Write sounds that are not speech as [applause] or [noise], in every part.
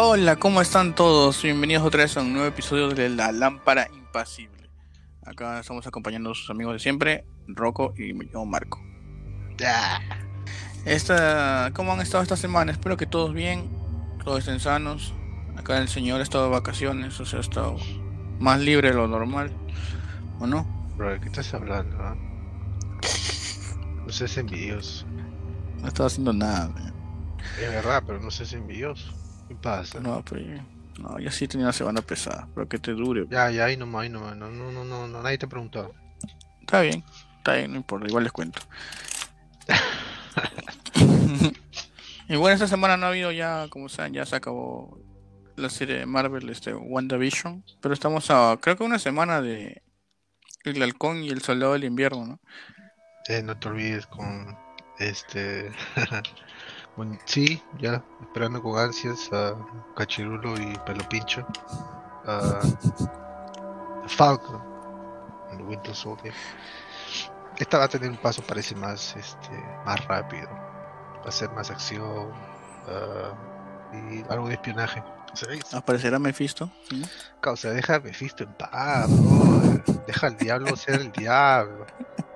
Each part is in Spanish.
Hola, ¿cómo están todos? Bienvenidos otra vez a un nuevo episodio de La Lámpara Impasible. Acá estamos acompañando a sus amigos de siempre, Rocco y yo, Marco. Esta, ¿Cómo han estado esta semana? Espero que todos bien, todos estén sanos. Acá el señor ha estado de vacaciones, o sea, ha estado más libre de lo normal, ¿o no? Bro, ¿de qué estás hablando? ah? No seas envidioso. No estaba haciendo nada. man. Es verdad, pero no seas envidioso. No, pero yo- no, ya sí tenía una semana pesada, pero que te dure. Ya, ya, ahí nomás, ahí nomás. No, no, no, no, no, nadie te ha preguntado. Está bien, está bien, no importa, igual les cuento. [laughs] y bueno, esta semana no ha habido ya, como saben, ya se acabó la serie de Marvel, este WandaVision, pero estamos a, creo que una semana de El Halcón y el Soldado del Invierno, ¿no? Eh, no te olvides con este. [laughs] bueno, sí, ya, esperando con ansias a Cachirulo y Pelo Pincho. A Falcon, el Winter Soldier. Esta va a tener un paso, parece más, este, más rápido. Va a ser más acción ah, y algo de espionaje. Es- Aparecerá Mephisto, ¿sí? Causa, deja a Mephisto en paz. Deja al diablo ser el diablo. [laughs]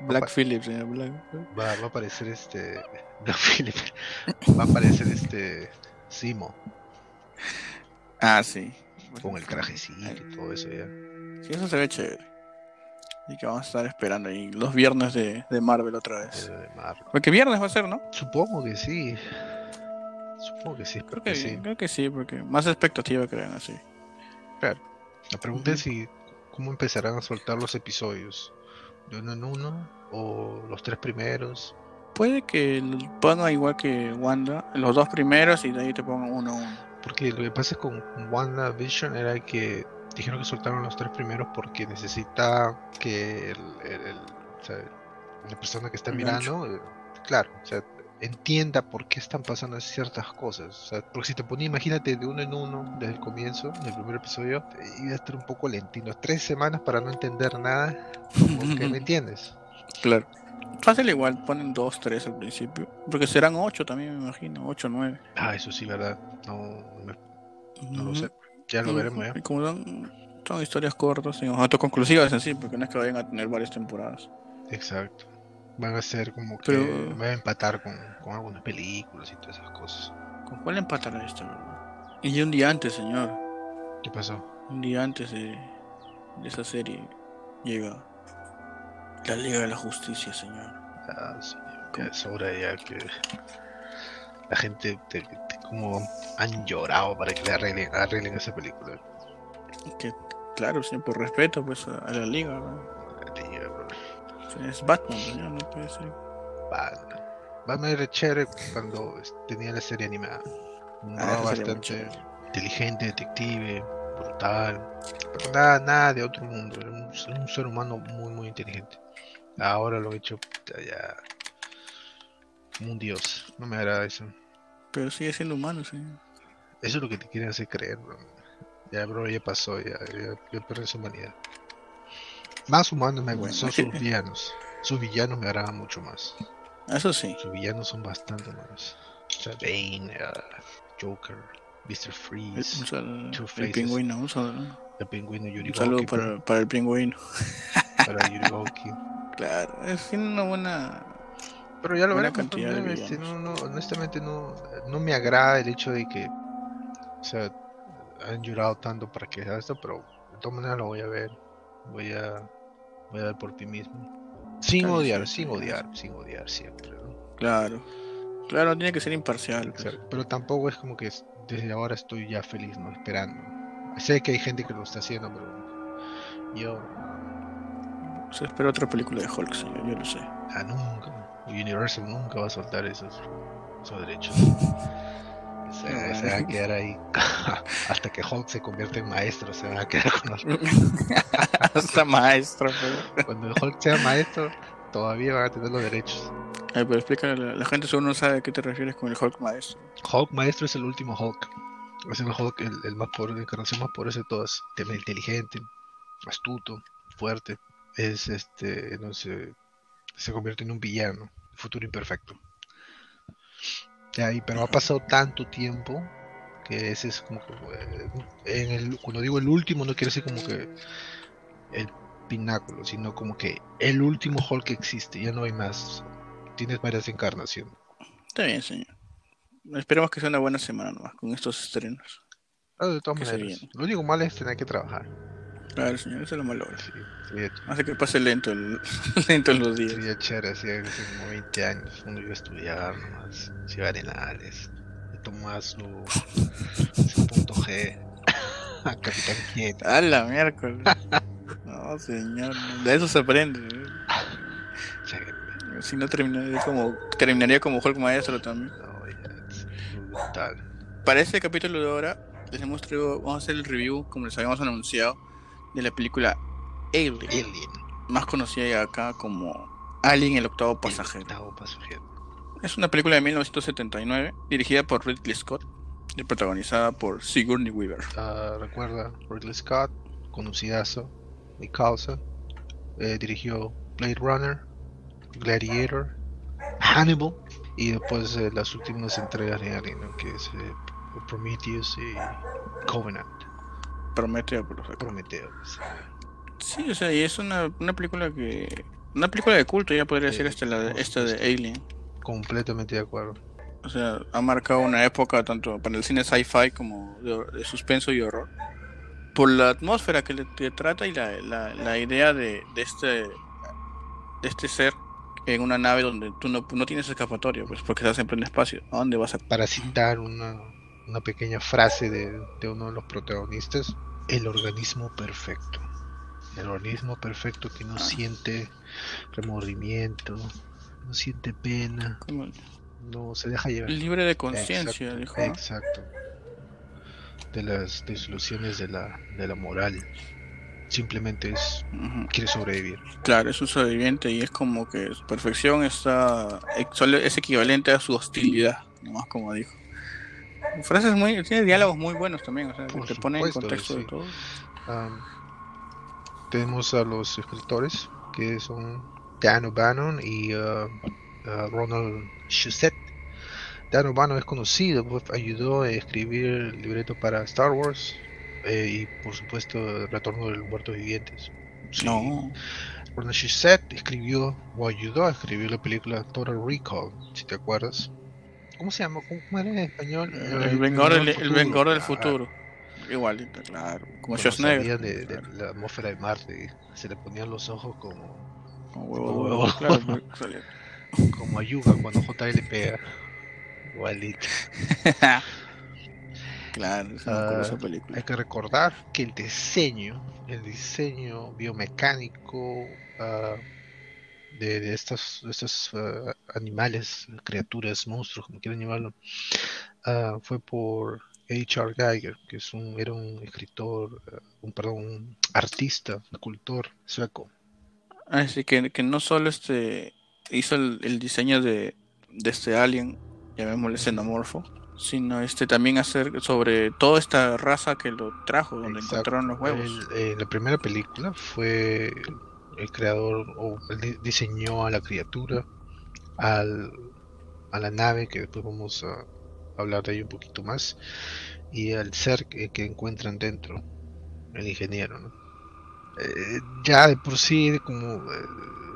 Black. Phillips, señor Black. Va, va a aparecer este. [laughs] Black Phillip. Va a aparecer este. Simo. Ah, sí. Con el trajecito y todo eso ya. Sí, eso se ve chévere. Y que vamos a estar esperando ahí los viernes de, de Marvel otra vez. De Marvel. Porque viernes va a ser, ¿no? Supongo que sí. Supongo que sí, Creo que sí. Creo que sí, porque más expectativa crean así. La pregunta es si. ¿Cómo empezarán a soltar los episodios? ¿De uno en uno? ¿O los tres primeros? Puede que lo pongan igual que Wanda, los dos primeros y de ahí te pongan uno a uno. Porque lo que pasa con WandaVision era que dijeron que soltaron los tres primeros porque necesita que el, el- el- o sea, la persona que está mirando, eh, claro, o sea, entienda por qué están pasando ciertas cosas. O sea, porque si te ponía, imagínate, de uno en uno desde el comienzo, del primer episodio, eh, iba a estar un poco lentino. Tres semanas para no entender nada, como que me [laughs] entiendes. Claro. Fácil igual, ponen dos, tres al principio. Porque serán ocho también, me imagino, ocho, nueve. Ah, eso sí, ¿verdad? No, me- no lo sé. Ya lo veremos ya. Y como son, son historias cortas y autoconclusivas en sí, porque no es que vayan a tener varias temporadas. Exacto. Van a ser como que Pero- van a empatar con, con algunas películas y todas esas cosas. ¿Con cuál empatará esto? Y un día antes, señor. ¿Qué pasó? Un día antes de, de esa serie llega la Liga de la Justicia, señor. Ah, sí, ya es hora ya que la gente te- te- como han llorado para que le arreglen, arreglen esa película. Que, claro, señor, por respeto pues a, a la Liga. ¿no? Es Batman, señor, no puede ser. Batman. Batman era chévere cuando tenía la serie animada. Ah, muy bastante inteligente, detective, brutal. Pero nada, nada de otro mundo. Era un, un ser humano muy, muy inteligente. Ahora lo he hecho ya como un dios. No me agrada eso. Pero sigue siendo humano, señor. Eso es lo que te quieren hacer creer, bro. Ya, bro, ya pasó, ya, ya, ya perdió su humanidad. Más humanos me que- sus villanos. Sus villanos me agradan mucho más. Eso sí. Sus villanos son bastante sea, Bane, ah, Joker, Mr. Freeze, saludo Two el Faces. pingüino, un saludo, el pingüino Yuri un saludo para, para el pingüino. para Yuri. [laughs] Claro, es una buena. Pero ya lo ¿no? Este, no, no, honestamente no, no me agrada el hecho de que, o sea, han llorado tanto para que sea esto, pero de todas maneras lo voy a ver, voy a, voy a ver por ti mismo, sin odiar, sí, sin sí, odiar, sin odiar siempre, ¿no? Claro. Claro, tiene que ser imparcial. pues. Pero tampoco es como que es- desde ahora estoy ya feliz, ¿no? Esperando. Sé que hay gente que lo está haciendo, pero yo, O sea, espero otra película de Hulk, señor, yo lo sé. ah, nunca, Universal nunca va a soltar esos, esos derechos. [laughs] Se, Qué se va a quedar ahí [laughs] hasta que Hulk se convierta en maestro, se van a quedar con los... [laughs] Hasta maestro, pero. Cuando Hulk sea maestro, todavía van a tener los derechos. Pero explícale, la, la gente seguro no sabe a qué te refieres con el Hulk maestro. Hulk maestro es el último Hulk. Es el Hulk, el, el más pobre, la encarnación más poderosa de todas. Inteligente, astuto, fuerte. Es este, no sé, se convierte en un villano, futuro imperfecto. Pero ha pasado tanto tiempo que ese es como que, eh, en el, cuando digo el último no quiere decir como que el pináculo, sino como que el último Hulk que existe, ya no hay más. Tienes varias encarnaciones. Está bien, señor. Esperemos que sea una buena semana nomás con estos estrenos. Ah, de todas maneras, lo único malo es tener que trabajar. Claro, señor, eso es lo malo. Sí, sería, Hace que pase lento, el, [laughs] lento los días. sería chévere, hace como 20 años, uno iba a estudiar nomás, ciudad arenales, de Tomás su, su [laughs] punto G, [laughs] Capitán Quieto. A la miércoles. No, señor, de eso se aprende. ¿eh? Si no terminaría como, terminaría como Hulk Maestro también. No, ya, es brutal. Para este capítulo de ahora, les hemos traído, vamos a hacer el review, como les habíamos anunciado, de la película Alien, Alien. más conocida acá como Alien el octavo pasajero. Octavo pasajero. Es una película de 1979, dirigida por Ridley Scott y protagonizada por Sigourney Weaver. Ah, recuerda, Ridley Scott, conocidazo, mi causa, eh, dirigió Blade Runner, Gladiator, Hannibal y después eh, las últimas entregas de Alien, ¿no? que es eh, Prometheus y Covenant, Prometeo, por. Prometeo. sí. Sí, o sea, y es una, una película que. Una película de culto, ya podría Sí, decir esta, la de, esta de. Alien. Completamente de acuerdo. O sea, ha marcado una época tanto para el cine sci-fi como de, de suspenso y horror. Por la atmósfera que le que trata y la, la, la idea de, de este de este ser en una nave donde tú no, no tienes escapatoria, pues porque estás siempre en espacio. ¿A dónde vas a...? Para citar una, una pequeña frase de, de uno de los protagonistas, el organismo perfecto. El organismo perfecto que no siente remordimiento, no siente pena, no se deja llevar. libre de conciencia, dijo. ¿no? Exacto. De las disoluciones de la, de la moral. Simplemente es quiere sobrevivir. Claro, es un sobreviviente y es como que su perfección está es equivalente a su hostilidad, nomás como dijo. Frases muy, tiene diálogos muy buenos también, o sea, Por te pone en contexto de todo. Tenemos a los escritores que son Dan O'Bannon y uh, uh, Ronald Shusett. Dan O'Bannon es conocido, pues, ayudó a escribir el libreto para Star Wars eh, y por supuesto el Retorno de los Muertos Vivientes. Sí. No, Ronald Shusett escribió o ayudó a escribir la película Total Recall, si te acuerdas. ¿Cómo se llama? ¿Cómo cómo era en español? el vengador del, el vengador del Ah, futuro. Igualito, claro. Como Schwarzenegger. salía de, de Claro, la atmósfera de Marte, se le ponían los ojos como, como huevo, como huevo, claro, [laughs] como a Yuga cuando JL pega. Igualito. [laughs] claro, es una Ah, película. Hay que recordar que el diseño, el diseño biomecánico ah, de, de estos, estos ah, animales, criaturas, monstruos, como quieran llamarlo, ah, fue por H.R. Geiger, que es un, era un escritor, ah, un, perdón, un artista, escultor sueco. Así que, que no solo este hizo el, el diseño de, de este alien, llamémosle xenomorfo, sino este también hacer sobre toda esta raza que lo trajo, donde Exacto. encontraron los huevos. El- eh, la primera película fue el creador o él di- diseñó a la criatura, al, a la nave, que después vamos a hablar de ello un poquito más, y al ser que, encuentran dentro, el ingeniero. Eh, ya de por sí, como, eh,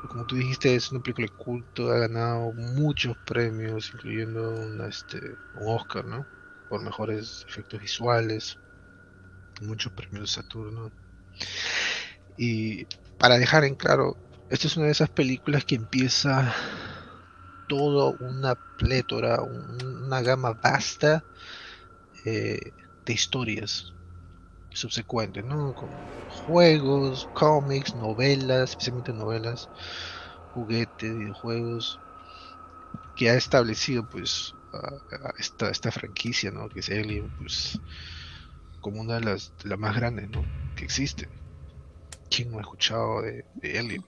como tú dijiste, es una película de culto, ha ganado muchos premios, incluyendo un, este, un Oscar, ¿no? Por mejores efectos visuales muchos premios Saturno. Y para dejar en claro, esta es una de esas películas que empieza toda una plétora, un- una gama vasta eh, de historias subsecuentes, ¿no? Con juegos, cómics, novelas, especialmente novelas, juguetes, videojuegos, que ha establecido pues esta, franquicia, ¿no? Que es Alien, pues como una de las, más grandes, ¿no? Que existe. ¿Quién no ha escuchado de, de Alien?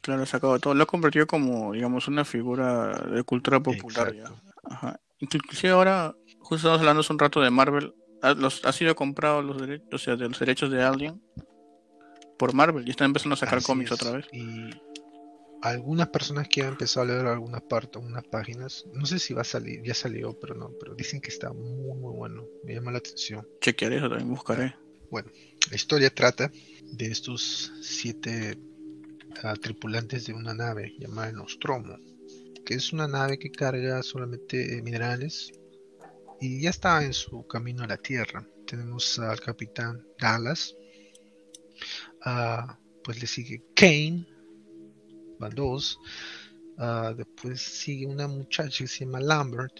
Claro, sacado todo. Lo convirtió como, digamos, una figura de cultura popular ya. Ajá. Inclusive ahora, justo estamos hablando hace un rato de Marvel, ha, los, ha sido comprado los derechos, o sea, de los derechos de Alien por Marvel y están empezando a sacar Así cómics es. otra vez. Y algunas personas que han empezado a leer algunas partes, algunas páginas, no sé si va a salir, ya salió, pero no, pero dicen que está muy, muy bueno. Me llama la atención. Chequearé eso, también buscaré. Bueno, la historia trata de estos siete uh, tripulantes de una nave llamada Nostromo, que es una nave que carga solamente eh, minerales y ya está en su camino a la Tierra. Tenemos al capitán Dallas, uh, pues le sigue Kane, van dos. Uh, después sigue una muchacha que se llama Lambert,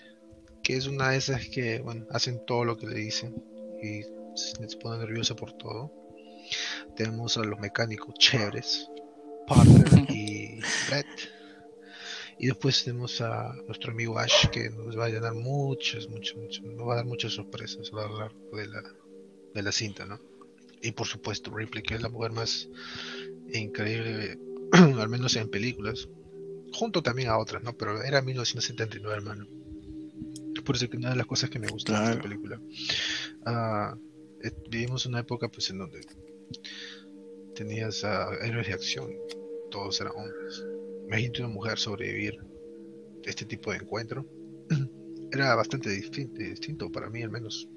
que es una de esas que bueno, hacen todo lo que le dicen y se pone nerviosa por todo. Tenemos a los mecánicos chéveres, Parker [laughs] y Brett. Y después tenemos a nuestro amigo Ash que nos va a llenar muchas, muchas, muchas, nos va a dar muchas sorpresas a lo largo de la, de la cinta, ¿no? Y por supuesto Ripley, que es la mujer más increíble, [clears throat] al menos en películas, junto también a otras, ¿no? Pero era 1979, hermano. Por eso que una de las cosas que me gusta de esta película. Uh, vivimos una época pues en donde tenías a héroes de acción, todos eran hombres. Imagínate una mujer sobrevivir de este tipo de encuentro. [clears throat] Era bastante distinto, distinto para mí al menos.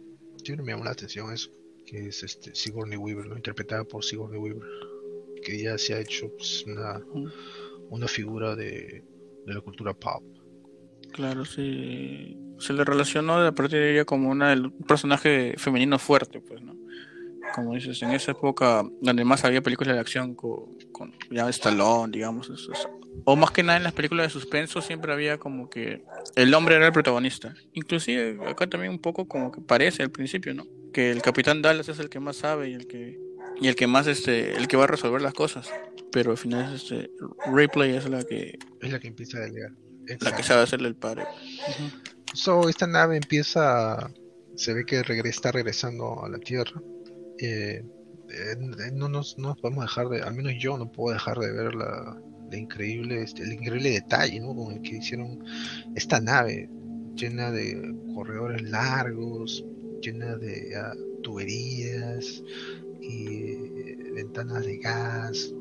Siempre me llamó la atención eso, que es este Sigourney Weaver, ¿no? interpretada por Sigourney Weaver, que ya se ha hecho pues, una, una figura de, de la cultura pop. Claro, sí. Se le relacionó a partir de ella como una, un personaje femenino fuerte, pues, ¿no? Como dices, en esa época donde más había películas de acción con, con ya Stallone, digamos, eso, o más que nada en las películas de suspenso siempre había como que el hombre era el protagonista. Inclusive acá también un poco como que parece al principio, ¿no? Que el capitán Dallas es el que más sabe y el que y el que más este el que va a resolver las cosas. Pero al final es este Ripley es la que es la que empieza a delegar. La que sabe hacerle el padre. So, esta nave empieza, se ve que está regresando a la Tierra. Eh, eh, no, nos, no podemos dejar de, al menos yo no puedo dejar de ver la, increíble, este, el increíble detalle ¿no? con el que hicieron esta nave llena de corredores largos, llena de uh, tuberías y eh, ventanas de gas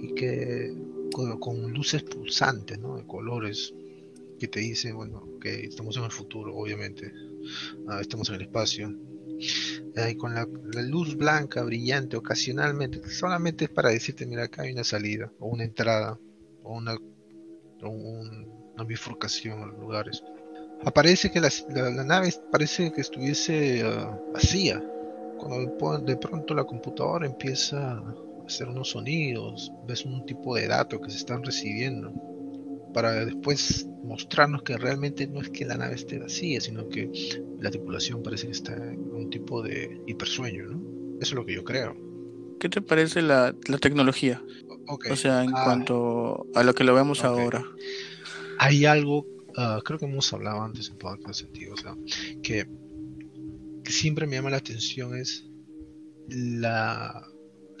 y que con, luces pulsantes, ¿no? De colores que te dicen, bueno, que estamos en el futuro, obviamente, ah, estamos en el espacio. y con la, luz blanca brillante ocasionalmente, solamente es para decirte, mira, acá hay una salida, o una entrada, o una, una bifurcación en los lugares. Aparece que la, nave parece que estuviese ah, vacía, cuando de pronto la computadora empieza hacer unos sonidos, ves un tipo de datos que se están recibiendo, para después mostrarnos que realmente no es que la nave esté vacía, sino que la tripulación parece que está en un tipo de hipersueño, ¿no? Eso es lo que yo creo. ¿Qué te parece la, tecnología? O sea, en ah. cuanto a lo que lo vemos ahora. Hay algo, ah, creo que hemos hablado antes en podcast sentido, o sea, que, que siempre me llama la atención es la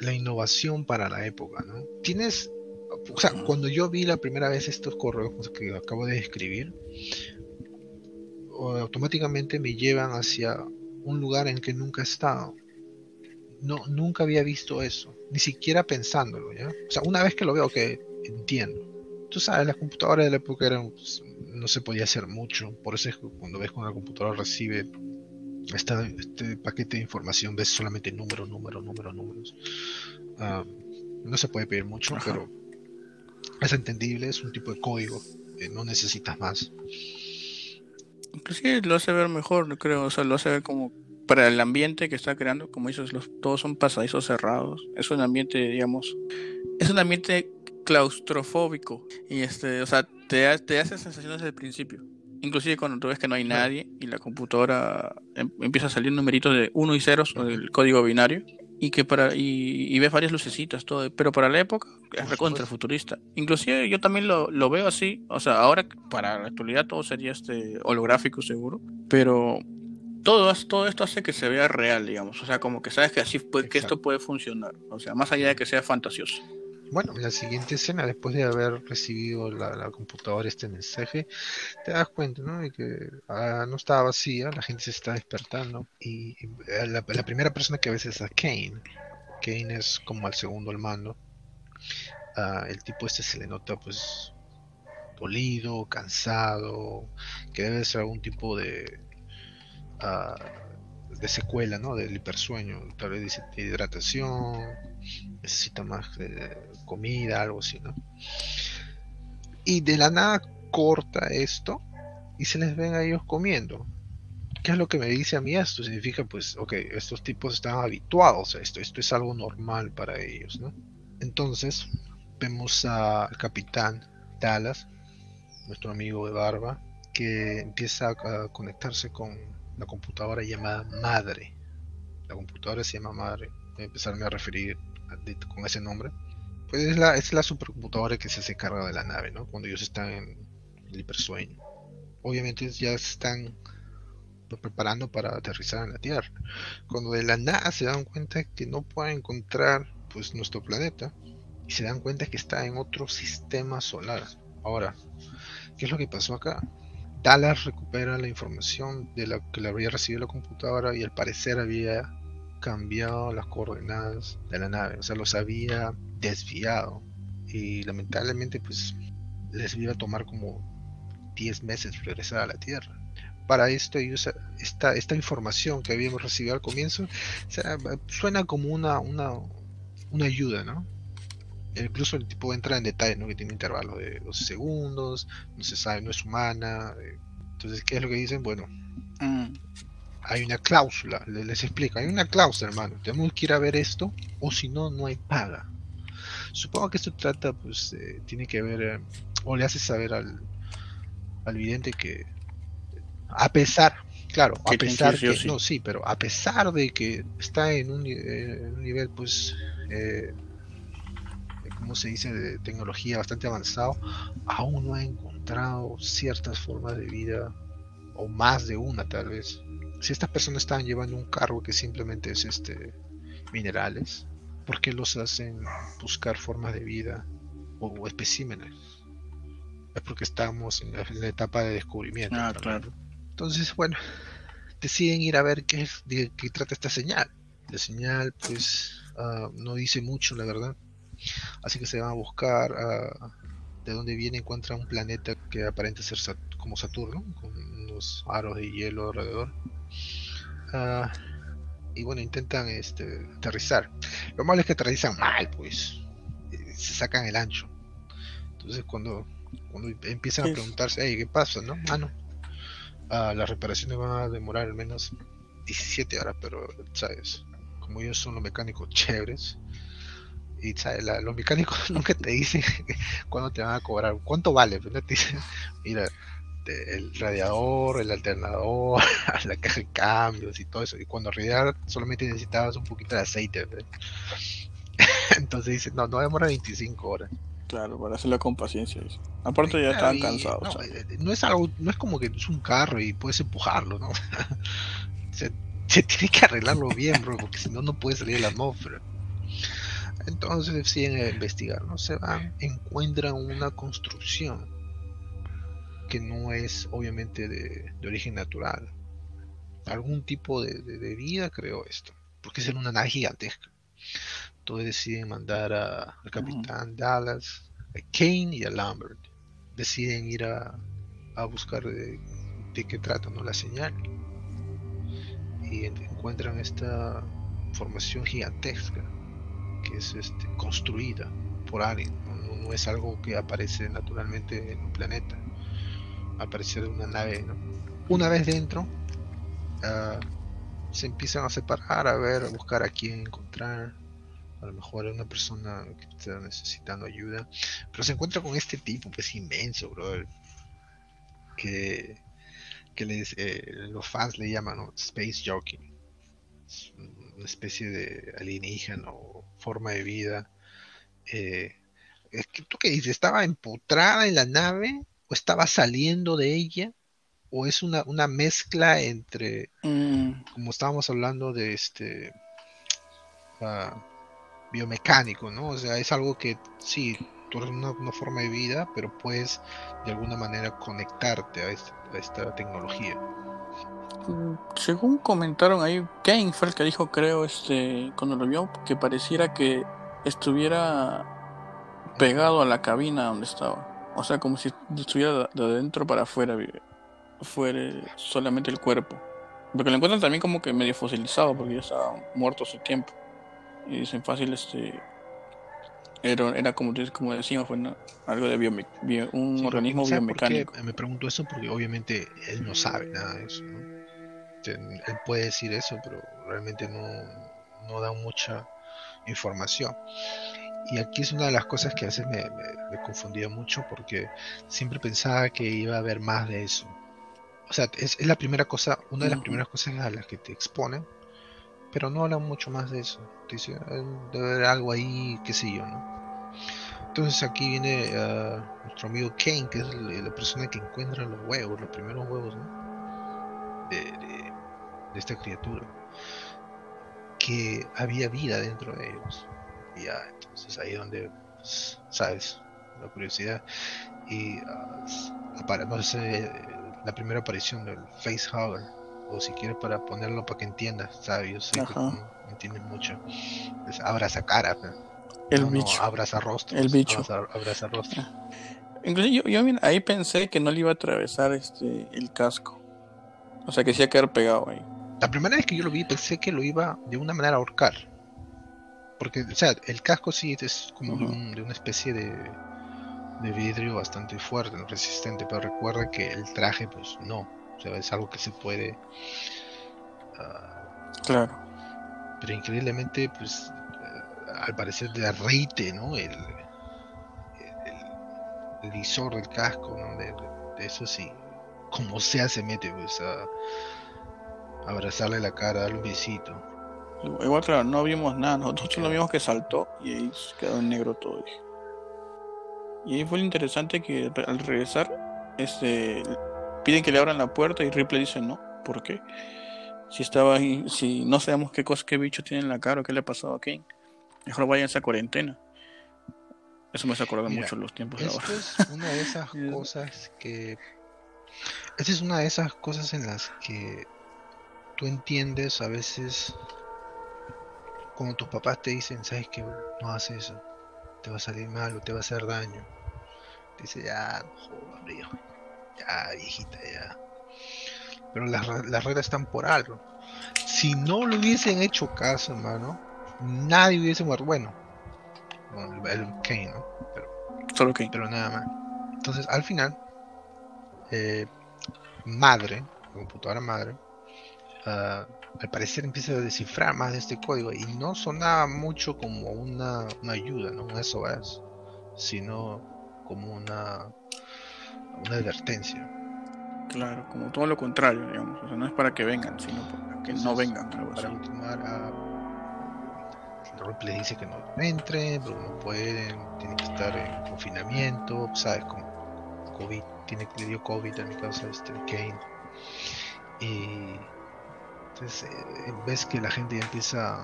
la innovación para la época, ¿no? Tienes, o sea, cuando yo vi la primera vez estos correos que acabo de escribir, automáticamente me llevan hacia un lugar en que nunca he estado. No, nunca había visto eso, ni siquiera pensándolo, ¿ya? O sea, una vez que lo veo, que entiendo. Tú sabes, las computadoras de la época eran, pues, no se podía hacer mucho, por eso es que cuando ves que una computadora recibe este paquete de información ves solamente número, número, número, números. Ah, no se puede pedir mucho, pero es entendible, es un tipo de código, no necesitas más. Inclusive lo hace ver mejor, creo, o sea, lo hace ver como para el ambiente que está creando, como dices, los, todos son pasadizos cerrados, es un ambiente, digamos, es un ambiente claustrofóbico y este, o sea, te, te hace sensaciones desde el principio. Inclusive cuando tú ves que no hay nadie y la computadora em, empieza a salir numeritos de 1 y 0 o el código binario y que para y, ves varias lucecitas todo pero para la época es recontra futurista. Inclusive yo también lo, lo, veo así o sea ahora para la actualidad todo sería este holográfico seguro pero todo, todo esto hace que se vea real digamos o sea como que sabes que así puede, que esto puede funcionar o sea más allá de que sea fantasioso bueno, en la siguiente escena, después de haber recibido la, computadora este mensaje, te das cuenta, ¿no? De que ah, no estaba vacía, la gente se está despertando. Y, eh, la, primera persona que ves es a Kane. Kane es como al segundo al mando. ah, el tipo este se le nota pues dolido, cansado, que debe ser algún tipo de ah, de secuela, ¿no? Del hipersueño, tal vez dice hidratación, necesita más eh, comida, algo así, ¿no? Y de la nada corta esto y se les ven a ellos comiendo. ¿Qué es lo que me dice a mí esto? Significa, pues, ok, estos tipos están habituados a esto, esto es algo normal para ellos, ¿no? Entonces, vemos al capitán Dallas, nuestro amigo de barba, que empieza a conectarse con la computadora llamada Madre. La computadora se llama Madre. Voy a empezarme a referir con ese nombre. Pues es la, es la supercomputadora que se hace cargo de la nave, ¿no? Cuando ellos están en el hipersueño. Obviamente ya están preparando para aterrizar en la Tierra. Cuando de la nada se dan cuenta que no pueden encontrar pues nuestro planeta y se dan cuenta que está en otro sistema solar. Ahora, ¿qué es lo que pasó acá? Dallas recupera la información de la que le había recibido la computadora y al parecer había cambiado las coordenadas de la nave, o sea, los había desviado y lamentablemente pues les iba a tomar como 10 meses regresar a la Tierra. Para esto esta, esta información que habíamos recibido al comienzo suena como una, una, una ayuda, ¿no? incluso el tipo entra en detalle, ¿no? Que tiene intervalo de 12 segundos, no se sabe, no es humana. Eh, entonces, ¿qué es lo que dicen? Bueno. Hay una cláusula, les, explico, hay una cláusula, hermano. Tenemos que ir a ver esto, o si no, no hay paga. Supongo que esto trata, pues, tiene que ver, eh, o le hace saber al, al vidente que, a pesar, claro, a pesar que, no, sí, pero a pesar de que está en un, en un nivel, pues, eh, como se dice, de tecnología bastante avanzado, aún no ha encontrado ciertas formas de vida, o más de una tal vez. Si estas personas están llevando un cargo que simplemente es este minerales, ¿por qué los hacen buscar formas de vida o, especímenes? Es porque estamos en la, etapa de descubrimiento. Ah, claro. Entonces, bueno, deciden ir a ver qué, es, de qué trata esta señal. La señal, pues, ah, no dice mucho, la verdad. Así que se van a buscar ah, de dónde viene, encuentran un planeta que aparenta ser como Saturno, con unos aros de hielo alrededor. Y bueno, intentan este, aterrizar. Lo malo es que aterrizan mal, pues. Eh, se sacan el ancho. Entonces cuando, cuando empiezan a preguntarse, hey, ¿qué pasa? ¿No? Ah, no. Ah, las reparaciones van a demorar al menos 17 horas, pero, ¿sabes? Como ellos son los mecánicos chéveres, y los mecánicos [laughs] nunca te dicen [laughs] cuándo te van a cobrar, cuánto vale, [laughs] te dicen, mira, el radiador, el alternador, [laughs] la caja de cambios y todo eso, y cuando en realidad solamente necesitabas un poquito de aceite, [laughs] entonces dicen, no, no demora 25 horas. Claro, para hacerlo con paciencia. Aparte ya están cansados. No, eh, no, es algo, no es como que es un carro y puedes empujarlo, ¿no? [laughs] se, se, tiene que arreglarlo bien, bro, porque si no, no puede salir de la atmósfera. Entonces deciden investigar, ¿no? Se van, encuentran una construcción que no es obviamente de, origen natural. Algún tipo de, vida creó esto, porque es una nave gigantesca. Entonces deciden mandar al capitán Dallas, a Kane y a Lambert. Deciden ir a, buscar de, qué trata ¿no? la señal. Y encuentran esta formación gigantesca que es este, construida por alguien, no, es algo que aparece naturalmente en un planeta, aparece de una nave. Una vez dentro, ah, se empiezan a separar, a ver, a buscar a quién encontrar. A lo mejor es una persona que está necesitando ayuda, pero se encuentra con este tipo, pues inmenso, brother, que, que les, eh, los fans le llaman Space Jockey una especie de alienígena o forma de vida. Eh, es que, ¿Tú qué dices? ¿Estaba empotrada en la nave? ¿O estaba saliendo de ella? ¿O es una, una mezcla entre, mm. como estábamos hablando de este uh, biomecánico, ¿no? O sea, es algo que sí, tú eres una, forma de vida, pero puedes de alguna manera conectarte a esta tecnología según comentaron ahí, Kane fue el que dijo, creo, este, cuando lo vio, que pareciera que estuviera pegado a la cabina donde estaba. O sea, como si estuviera de adentro para afuera, fuera solamente el cuerpo. Porque lo encuentran también como que medio fosilizado, porque ya estaba muerto hace tiempo. Y dicen fácil, este. Era, era como, como decíamos, fue algo de bio, un organismo biomecánico. Me pregunto eso porque obviamente él no sabe nada de eso. Él puede decir eso, pero realmente no, no da mucha información. Y aquí es una de las cosas que a veces me, me, confundía mucho porque siempre pensaba que iba a haber más de eso. O sea, es, la primera cosa, una de las primeras cosas a las que te exponen, pero no hablan mucho más de eso. Te dicen, debe haber algo ahí, qué sé yo, ¿no? Entonces aquí viene ah, nuestro amigo Kane, que es la persona que encuentra los huevos, los primeros huevos, ¿no? De, de, de esta criatura. Que había vida dentro de ellos ya, entonces ahí donde, pues, sabes, la curiosidad. Y uh, para, no sé, la primera aparición del facehugger, o si quieres para ponerlo para que entiendas, ¿sabes? Yo sé que no entiendes mucho. Es abraza cara, el bicho. abraza rostro. El bicho. Abraza, rostro. Ah. Incluso yo, yo, ahí pensé que no le iba a atravesar este el casco. O sea, que se iba a quedar pegado ahí. La primera vez que yo lo vi pensé que lo iba de una manera a ahorcar. Porque, o sea, el casco sí es como de, una especie de, de vidrio bastante fuerte, resistente, pero recuerda que el traje, pues no. O sea, es algo que se puede. Ah, claro. Pero increíblemente, pues, al parecer derrite, ¿no? El, el, visor del casco, ¿no? De, eso sí, como sea se mete, pues, a, abrazarle la cara, darle un besito. Igual, claro, no vimos nada. Nosotros solo vimos que saltó y ahí quedó en negro todo. Y ahí fue lo interesante que al regresar, este, piden que le abran la puerta y Ripley dice no. ¿Por qué? Si estaba ahí, si no sabemos qué cosa, qué bicho tiene en la cara o qué le ha pasado a Kane, mejor váyanse a cuarentena. Eso me hace acordar mucho los tiempos de ahora. es una de esas [laughs] cosas que. Esta es una de esas cosas en las que tú entiendes a veces como tus papás te dicen, sabes que no haces eso, te va a salir mal o te va a hacer daño. Te dice, ya, no jodas, ya, viejita, ya. Pero las, las reglas están por algo. Si no lo hubiesen hecho caso, hermano, nadie hubiese muerto. Bueno, el, Kane, ¿no? Pero, Solo Kane. Pero nada más. Entonces, al final, eh, madre, computadora madre, uh, al parecer empieza a descifrar más de este código y no sonaba mucho como una, ayuda, no un SOS, sino como una, una advertencia. Claro, como todo lo contrario, digamos. O sea, no es para que vengan, sino para que no vengan. para continuar a. le dice que no entren, pero no pueden, tienen que estar en confinamiento, ¿sabes? Como COVID, tiene, le dio COVID a mi casa, este, Kane. Y entonces eh, ves que la gente ya empieza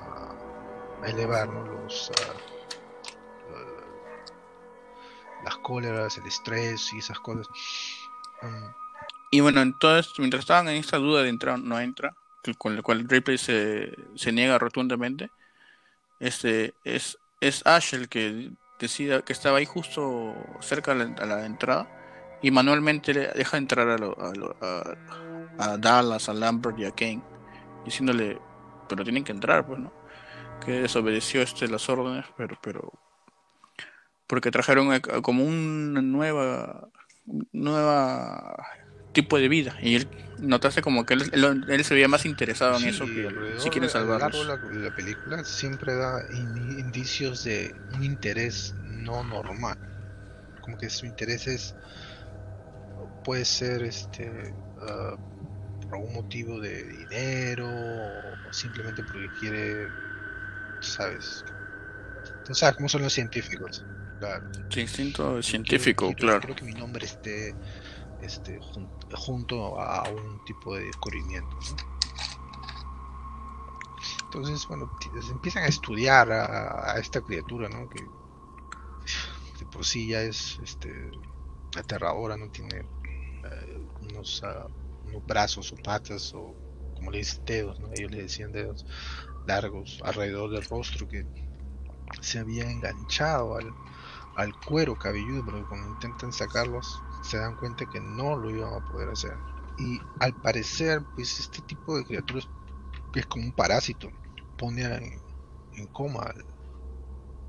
a elevar los, ah, las cóleras, el estrés y esas cosas. Mm. Y bueno, entonces, mientras estaban en esta duda de entrar o no entra, con la cual Ripley se, se niega rotundamente, este es, es Ash el que decida que estaba ahí justo cerca a la, entrada y manualmente deja entrar a, a, a Dallas, a Lambert y a Kane diciéndole, pero tienen que entrar, pues, ¿no? Que desobedeció este las órdenes, pero, pero, porque trajeron como una nueva, nueva tipo de vida y él notaste como que él, él, se veía más interesado en eso que si quieren salvarlos. La, la película siempre da indicios de un interés no normal, como que su interés es puede ser este uh, algún motivo de dinero o simplemente porque quiere, sabes, tú sabes cómo son los científicos. Claro. instinto científico, claro. Creo que mi nombre esté este, junto a un tipo de descubrimiento. Entonces, bueno, empiezan a estudiar a, esta criatura, ¿no? Que de por sí ya es este, aterradora, no tiene eh, unos uh, brazos o patas o como le dicen dedos, ellos le decían dedos largos alrededor del rostro que se había enganchado al, al cuero cabelludo, porque cuando intentan sacarlos se dan cuenta que no lo iban a poder hacer. Y al parecer, pues este tipo de criaturas es como un parásito, pone en, coma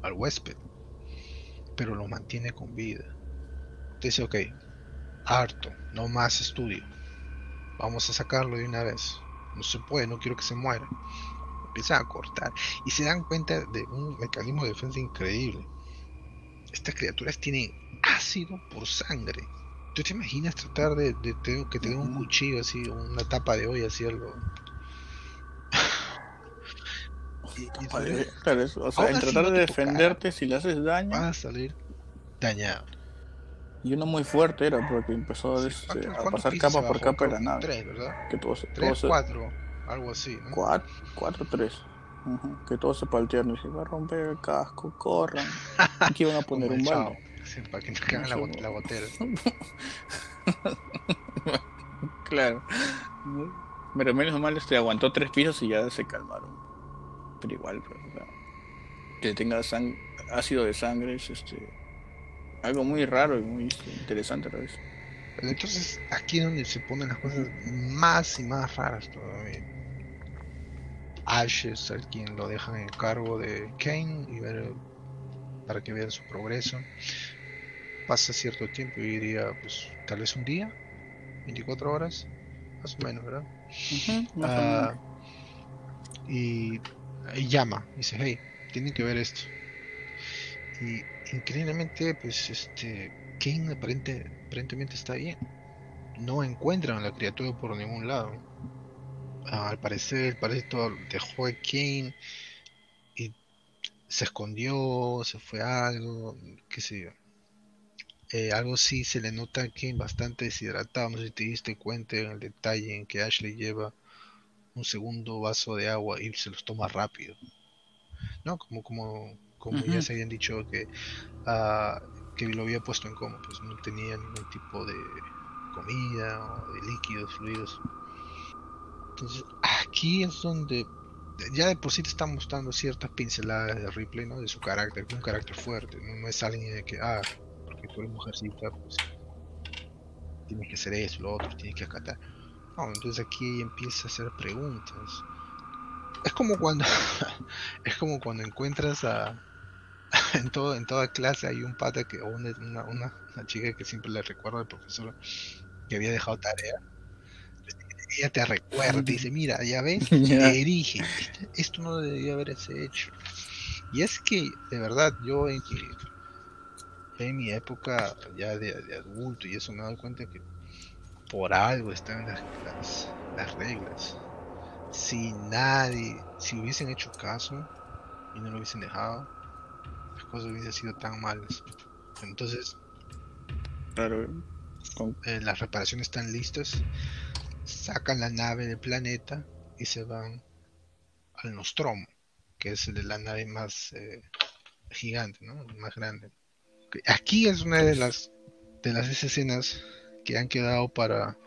al, huésped, pero lo mantiene con vida. Dice, ok, harto, no más estudio, vamos a sacarlo de una vez. No se puede, no quiero que se muera. Empiezan a cortar y se dan cuenta de un mecanismo de defensa increíble. Estas criaturas tienen ácido por sangre. ¿Tú te imaginas tratar de, que tenga un cuchillo así, una tapa de olla así algo? [laughs] o sea, en tratar de defenderte, si le haces daño. Va a salir dañado. Y uno muy fuerte era porque empezó a este, pasar capa por capa de la nave. Tres, ¿verdad? Que todos, tres, cuatro, algo así. ¿no? Cuatro, cuatro, tres. Que todos se paltearon y se va a romper el casco, corran. Aquí van a [laughs] poner un balde. Sí, para que no caigan la, la botera. [laughs] claro. Pero menos mal este aguantó tres pisos y ya se calmaron. Pero igual, pero, pues, que tenga ácido de sangre es este algo muy raro y muy interesante a la vez. Entonces aquí es donde se ponen las cosas más y más raras todavía. Ash es el quien lo dejan en cargo de Kane y ver para que vean su progreso. Pasa cierto tiempo, y diría pues tal vez un día, 24 horas, más o menos, ¿verdad? Ah, y, y, llama, dice, hey, tienen que ver esto. Y increíblemente, pues este, Kane aparente, aparentemente está bien. No encuentran a la criatura por ningún lado. Al parecer, el parásito dejó a Kane y se escondió, se fue algo, qué sé yo. Eh, algo sí se le nota a Kane bastante deshidratado. No sé si te diste cuenta en el detalle en que Ashley lleva un segundo vaso de agua y se los toma rápido. ¿No? Como, como como ya se habían dicho que, uh, que lo había puesto en coma, pues no tenía ningún tipo de comida o de líquidos, fluidos. Entonces, aquí es donde ya de por sí te está mostrando ciertas pinceladas de Ripley, ¿no? De su carácter, un carácter fuerte, no, es alguien de que, ah, porque tú eres mujercita, pues tienes que hacer eso, lo otro, tienes que acatar. No, entonces aquí empieza a hacer preguntas. Es como cuando [laughs] es como cuando encuentras a [laughs] en, todo, en toda clase hay un pata que, o una, una, chica que siempre le recuerda al profesor que había dejado tarea. Ella te recuerda, te dice, mira, ya ves, [laughs] te dije, esto no debería haberse hecho. Y es que, de verdad, yo en, en mi época ya de, adulto y eso me he dado cuenta que por algo están las, las, las reglas. Si nadie, si hubiesen hecho caso y no lo hubiesen dejado, cosas hubiesen sido tan malas. Entonces, claro, eh, las reparaciones están listas, sacan la nave del planeta y se van al Nostromo, que es la nave más eh, gigante, ¿no? más grande. Aquí es una de las de las escenas que han quedado para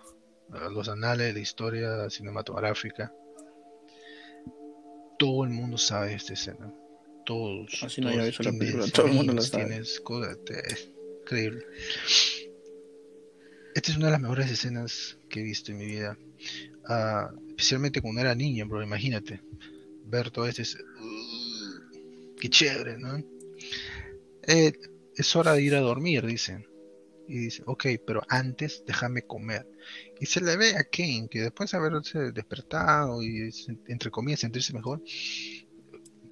los anales de la historia cinematográfica. Todo el mundo sabe esta escena todos. Así no había visto la película, todo el mundo la sabe. Tienes cosas, increíble. Esta es una de las mejores escenas que he visto en mi vida. Uh, especialmente cuando era niño, bro, imagínate. Ver todo esto es... Uh, qué chévere, ¿no? Eh, es hora de ir a dormir, dicen. Y dice, ok, pero antes déjame comer. Y se le ve a Kane que después de haberse despertado y entre comillas sentirse mejor,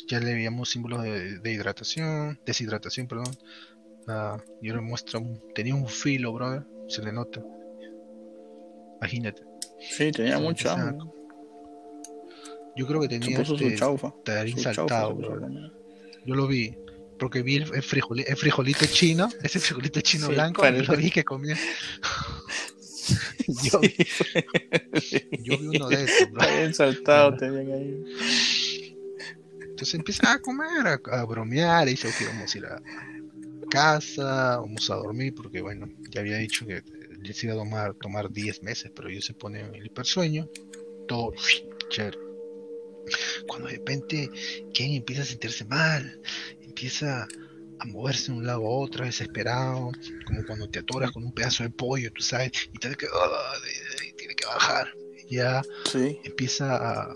ya le veíamos símbolos de, hidratación, deshidratación, perdón. Uh, y ahora muestra, un, tenía un filo, brother, se le nota. Imagínate. Sí, tenía mucho Yo creo que tenía este tarín saltado, bro. Yo lo vi, porque vi el, frijolito chino, ese frijolito chino blanco, y lo vi que comía. [laughs] yo, yo, vi uno de esos, bro. Está bien saltado, tenían ahí. Entonces empieza a comer, a, bromear, y dice, ok, vamos a ir a casa, vamos a dormir, porque bueno, ya había dicho que les iba a tomar, tomar 10 meses, pero ellos se ponen en el hipersueño, todo chévere. Cuando de repente Ken empieza a sentirse mal, empieza a moverse de un lado a otro, desesperado, como cuando te atoras con un pedazo de pollo, tú sabes, y tiene que, ah, tiene que bajar. Ya Sí. empieza a,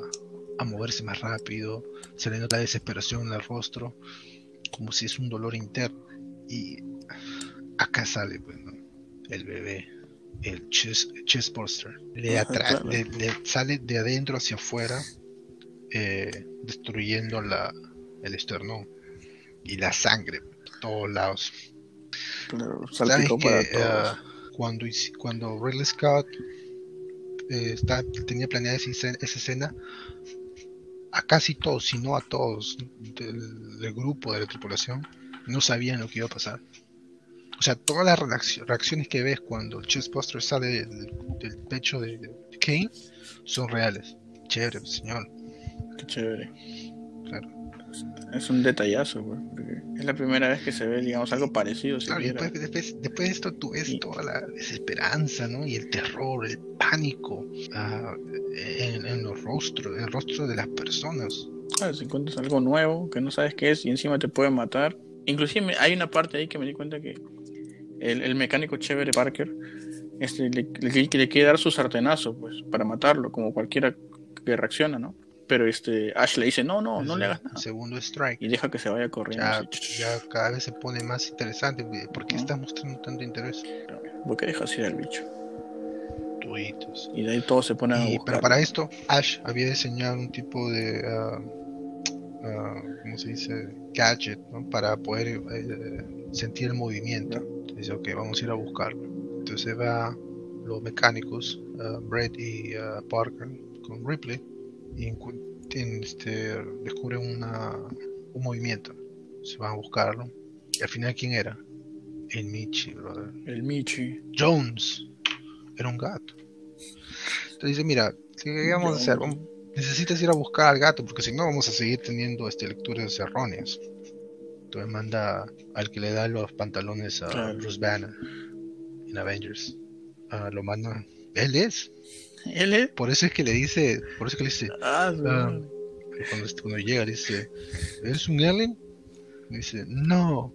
a moverse más rápido, se le nota desesperación en el rostro, como si es un dolor interno. Y acá sale, pues, ¿no? el bebé, el chest, chest burster. Le, Ajá, claro. le- le sale de adentro hacia afuera, eh, destruyendo la, el esternón y la sangre por todos lados. Claro, ¿Sabes que para todos. ah, cuando, cuando Ridley Scott eh, está- tenía planeada esa escena, a casi todos, si no a todos del, del grupo de la tripulación, no sabían lo que iba a pasar. O sea, todas las reaccio- reacciones que ves cuando el Chestbuster sale del, del pecho de, de Kane son reales. Chévere, señor. Qué chévere. Claro. Es un detallazo, güey. Es la primera vez que se ve, digamos, algo parecido. Claro, después, después, después de esto tú ves Sí. toda la desesperanza, ¿no? Y el terror, el pánico ah, en, en los rostros, el rostro de las personas. Ah, si encuentras algo nuevo que no sabes qué es y encima te puede matar. Inclusive hay una parte ahí que me di cuenta que el, el mecánico chévere Parker este, le, le- le quiere dar su sartenazo pues, para matarlo, como cualquiera que reacciona, ¿no? Pero este, Ash le dice, no, no, no le hagas nada. Segundo strike. Y deja que se vaya corriendo. Ya, ya cada vez se pone más interesante. ¿Por qué Ujú. está mostrando tanto interés? ¿Por qué dejas ir al bicho? Tuitos. Y de ahí todo se pone a Y- buscar. pero para esto, Ash había diseñado un tipo de, ah, ah, ¿cómo se dice? Gadget, ¿no? Para poder eh, sentir el movimiento. Dice, ok, vamos a ir a buscarlo. Entonces va los mecánicos, ah, Brett y ah, Parker, con Ripley, y tienen, este, descubren una, un movimiento. Se van a buscarlo. Y al final, ¿quién era? El Michi, brother. El Michi. Jones era un gato. Entonces dice, mira, ¿qué vamos a hacer? Vamos- necesitas ir a buscar al gato, porque si no vamos a seguir teniendo este, lecturas erróneas. Entonces manda al que le da los pantalones a Claro. Bruce Banner en Avengers. Ah, lo manda. Él es. ¿Él es? Por eso es que le dice, por eso que le dice, Ah, Ah. cuando, cuando llega, le dice, ¿eres un alien? Le dice, no,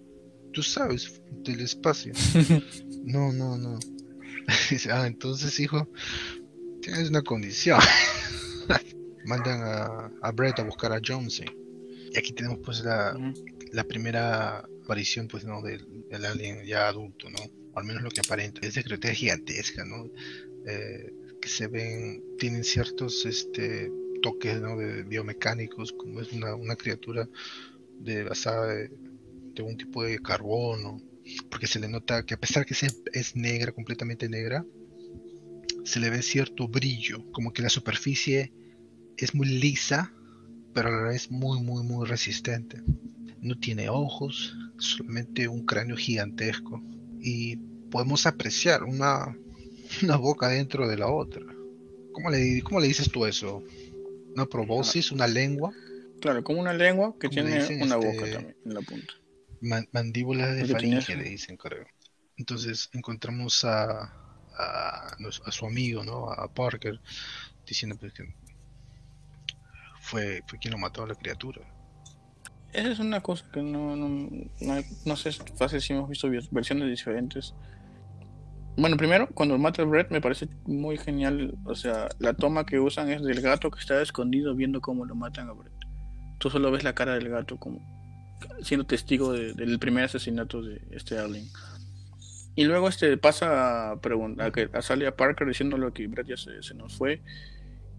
tú sabes del espacio. [laughs] No, no, no. [laughs] Dice, ah, entonces, hijo, tienes una condición. [laughs] Mandan a, a Brett a buscar a Jonesy. Y aquí tenemos pues la, primera aparición pues no del, del alien ya adulto, ¿no? Al menos lo que aparenta. Es de criatura gigantesca, ¿no? Eh, que se ven, tienen ciertos este, toques de biomecánicos, como es una, una criatura de, basada de, de un tipo de carbono, porque se le nota que a pesar que se- es negra, completamente negra, se le ve cierto brillo, como que la superficie es muy lisa, pero a la vez muy, muy, muy resistente. No tiene ojos, solamente un cráneo gigantesco. Y podemos apreciar una, [laughs] una boca dentro de la otra. ¿Cómo le, cómo le dices tú eso? ¿Una proboscis? ¿Una lengua? Claro, como una lengua que tiene una este, boca también en la punta. Man- mandíbula de faringe, le dicen, creo. Entonces encontramos a, a, su amigo, ¿no? A Parker, diciendo pues, que fue, fue quien lo mató a la criatura. Esa es una cosa que no, no, no, no sé, fácil si hemos visto vi- versiones diferentes. Bueno, primero, cuando mata a Brett me parece muy genial. O sea, la toma que usan es del gato que está escondido viendo cómo lo matan a Brett. Tú solo ves la cara del gato como siendo testigo de- del primer asesinato de este alien. Y luego este pasa a a que a sale a Parker diciéndole que Brett ya se, se nos fue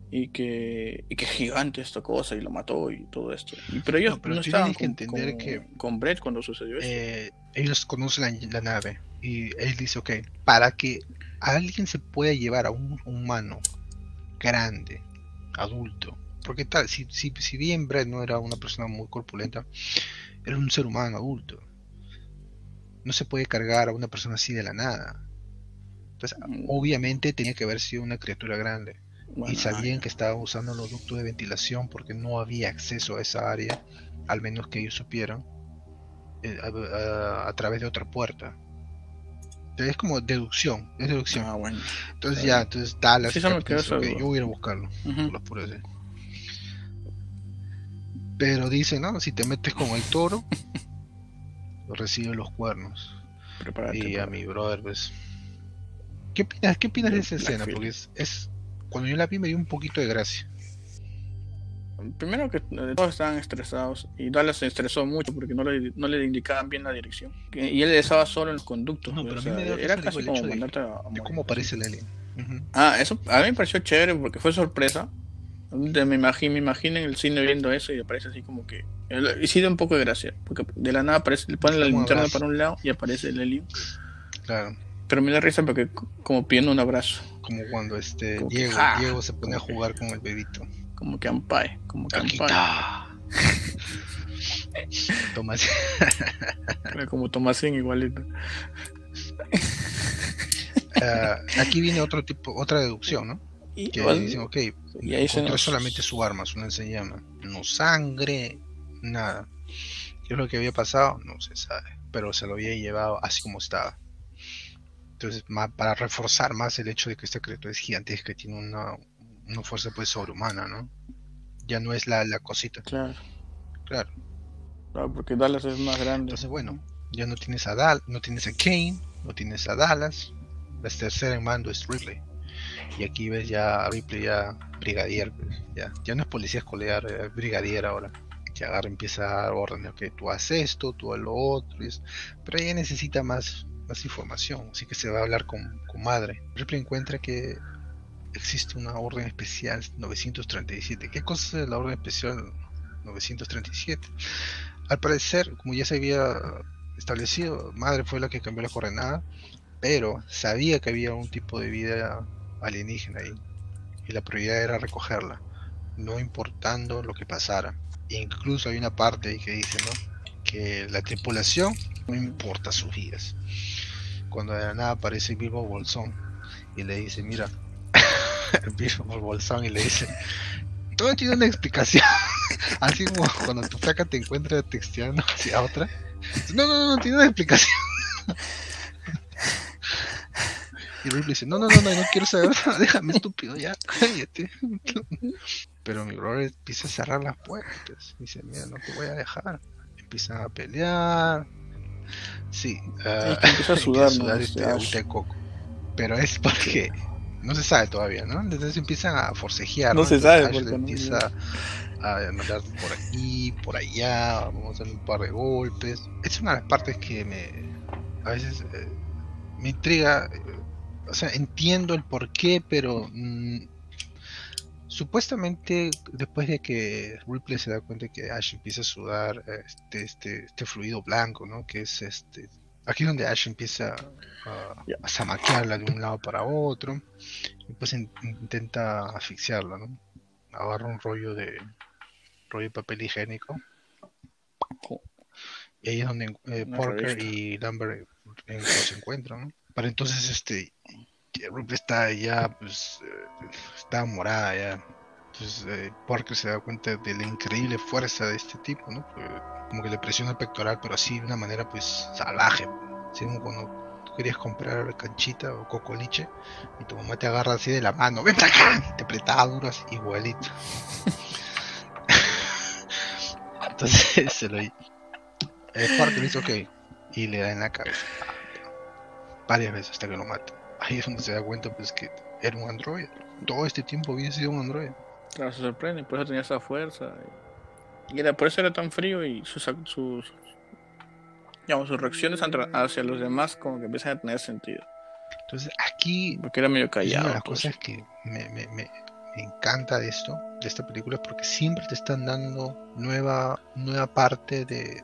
y que, y que gigante esta cosa y lo mató y todo esto. Y- pero ellos No, pero no, estaban que con, entender con- que- con Brett cuando sucedió eso. Eh, ellos conocen la, la nave y él dice, ok, para que alguien se pueda llevar a un humano grande, adulto, porque tal, si, si, si bien Brett no era una persona muy corpulenta, era un ser humano adulto. No se puede cargar a una persona así de la nada. Entonces, Mm. obviamente tenía que haber sido una criatura grande. Bueno, y sabían que estaba usando los ductos de ventilación porque no había acceso a esa área, al menos que ellos supieran, eh, a, a- a través de otra puerta. Entonces, es como deducción, es deducción. ah, bueno. entonces ya, entonces Dallas Sí, eso me Captain quedó dice, esa "Ok, duda". yo voy a ir a buscarlo, de-". Pero dice, no, si te metes con el toro, [laughs] recibe los cuernos. Prepárate. Y a mi brother, pues. ¿Qué opinas, qué opinas de esa escena? Porque es, es- Cuando yo la vi me dio un poquito de gracia. Primero que eh, todos estaban estresados y Dallas se estresó mucho porque no le, no le indicaban bien la dirección. Y él estaba solo en los conductos. No, pues, a mí me era casi como mandarte a, morir, cómo sí. aparece el alien. Ah, eso a mí me pareció chévere porque fue sorpresa. Me imagino, me imagino en el cine viendo eso y aparece así como que. el- Y sí da un poco de gracia. Porque de la nada aparece, le ponen la linterna para un lado y aparece el alien. Claro. Pero me da risa porque como pidiendo un abrazo. Como cuando este Como Diego. Diego se pone a que- jugar con el bebito. Como que ampae. Como que Aquí está. [laughs] [laughs] Tomás. Como Tomasín igualito. Ah, aquí viene otro tipo, otra deducción, ¿no? Y, Que igual- dicen, ok, y ahí se nos- solamente su arma, su llama. No sangre, nada. ¿Qué es lo que había pasado? No se sabe. Pero se lo había llevado así como estaba. Entonces, para reforzar más el hecho de que esta criatura es gigantesca tiene una, una fuerza pues sobrehumana, ¿no? Ya no es la, la cosita, Claro, claro. claro, porque Dallas es más grande. Entonces, bueno, ya no tienes a Dal, no tienes a Kane, no tienes a Dallas. La tercera en mando es Ripley. Y aquí ves ya a Ripley ya brigadier, pues, ya, ya no es policía escolar, es brigadier ahora. Que agarra, empieza a dar órdenes, que tú haces esto, tú haz lo otro, y es- pero ella necesita más, más información, así que se va a hablar con, con madre. Ripley encuentra que existe una orden especial 937. ¿Qué cosa es la orden especial 937? Al parecer, como ya se había establecido, madre fue la que cambió la coordenada, pero sabía que había un tipo de vida alienígena ahí y la prioridad era recogerla, no importando lo que pasara. Incluso hay una parte ahí que dice. Que la tripulación no importa sus vidas. Cuando de la nada aparece Bilbo Bolsón y le dice, mira, [laughs] Bilbo Bolsón y le dice, todo tiene una explicación. [laughs] Así como cuando tu flaca te encuentra texteando hacia otra. No, no, no, tiene una explicación. [laughs] Y Ripley dice, no, no, no, no, no quiero saber déjame estúpido, ya, cállate. Pero mi brother empieza a cerrar las puertas. Dice, mira, no te voy a dejar. Empiezan a pelear. Sí, ah, Es que empieza a [laughs] sudar, Este Ash. agüita de coco. Pero es porque no se sabe todavía, ¿no? Entonces empiezan a forcejear. No se Entonces sabe porque no- empieza a mandar por aquí, por allá, vamos a dar un par de golpes. Es una de las partes que me a veces eh, me intriga. eh, o sea, entiendo el porqué, pero mm, supuestamente después de que Ripley se da cuenta que Ash empieza a sudar este, este, este fluido blanco, ¿no? Que es este. Aquí es donde Ash empieza a, a zamaquearla de un lado para otro. Y pues in- intenta asfixiarla, ¿no? Agarra un rollo de rollo de papel higiénico. Y ahí es donde eh, Parker y Lambert se encuentran, ¿no? Para entonces este Ripley está ya pues eh, está morada ya. Entonces eh, Parker se da cuenta de la increíble fuerza de este tipo, ¿no? Como que le presiona el pectoral, pero así de una manera pues salvaje. Así como cuando tú querías comprar canchita o cocoliche y tu mamá te agarra así de la mano, ven acá, y te apretaba duro así, igualito. [laughs] Entonces se lo eh, Parker dice ok y le da en la cabeza varias veces hasta que lo mata. Ahí es donde se da cuenta pues que era un androide. Todo este tiempo había sido un androide. Claro, se sorprende, por eso tenía esa fuerza. Y era, por eso era tan frío y sus, sus, digamos, sus reacciones hacia los demás como que empiezan a tener sentido. Entonces aquí Porque era medio es una callado. de las pues. cosas que me, me- me- me encanta de esto, de esta película, porque siempre te están dando nueva, nueva parte de,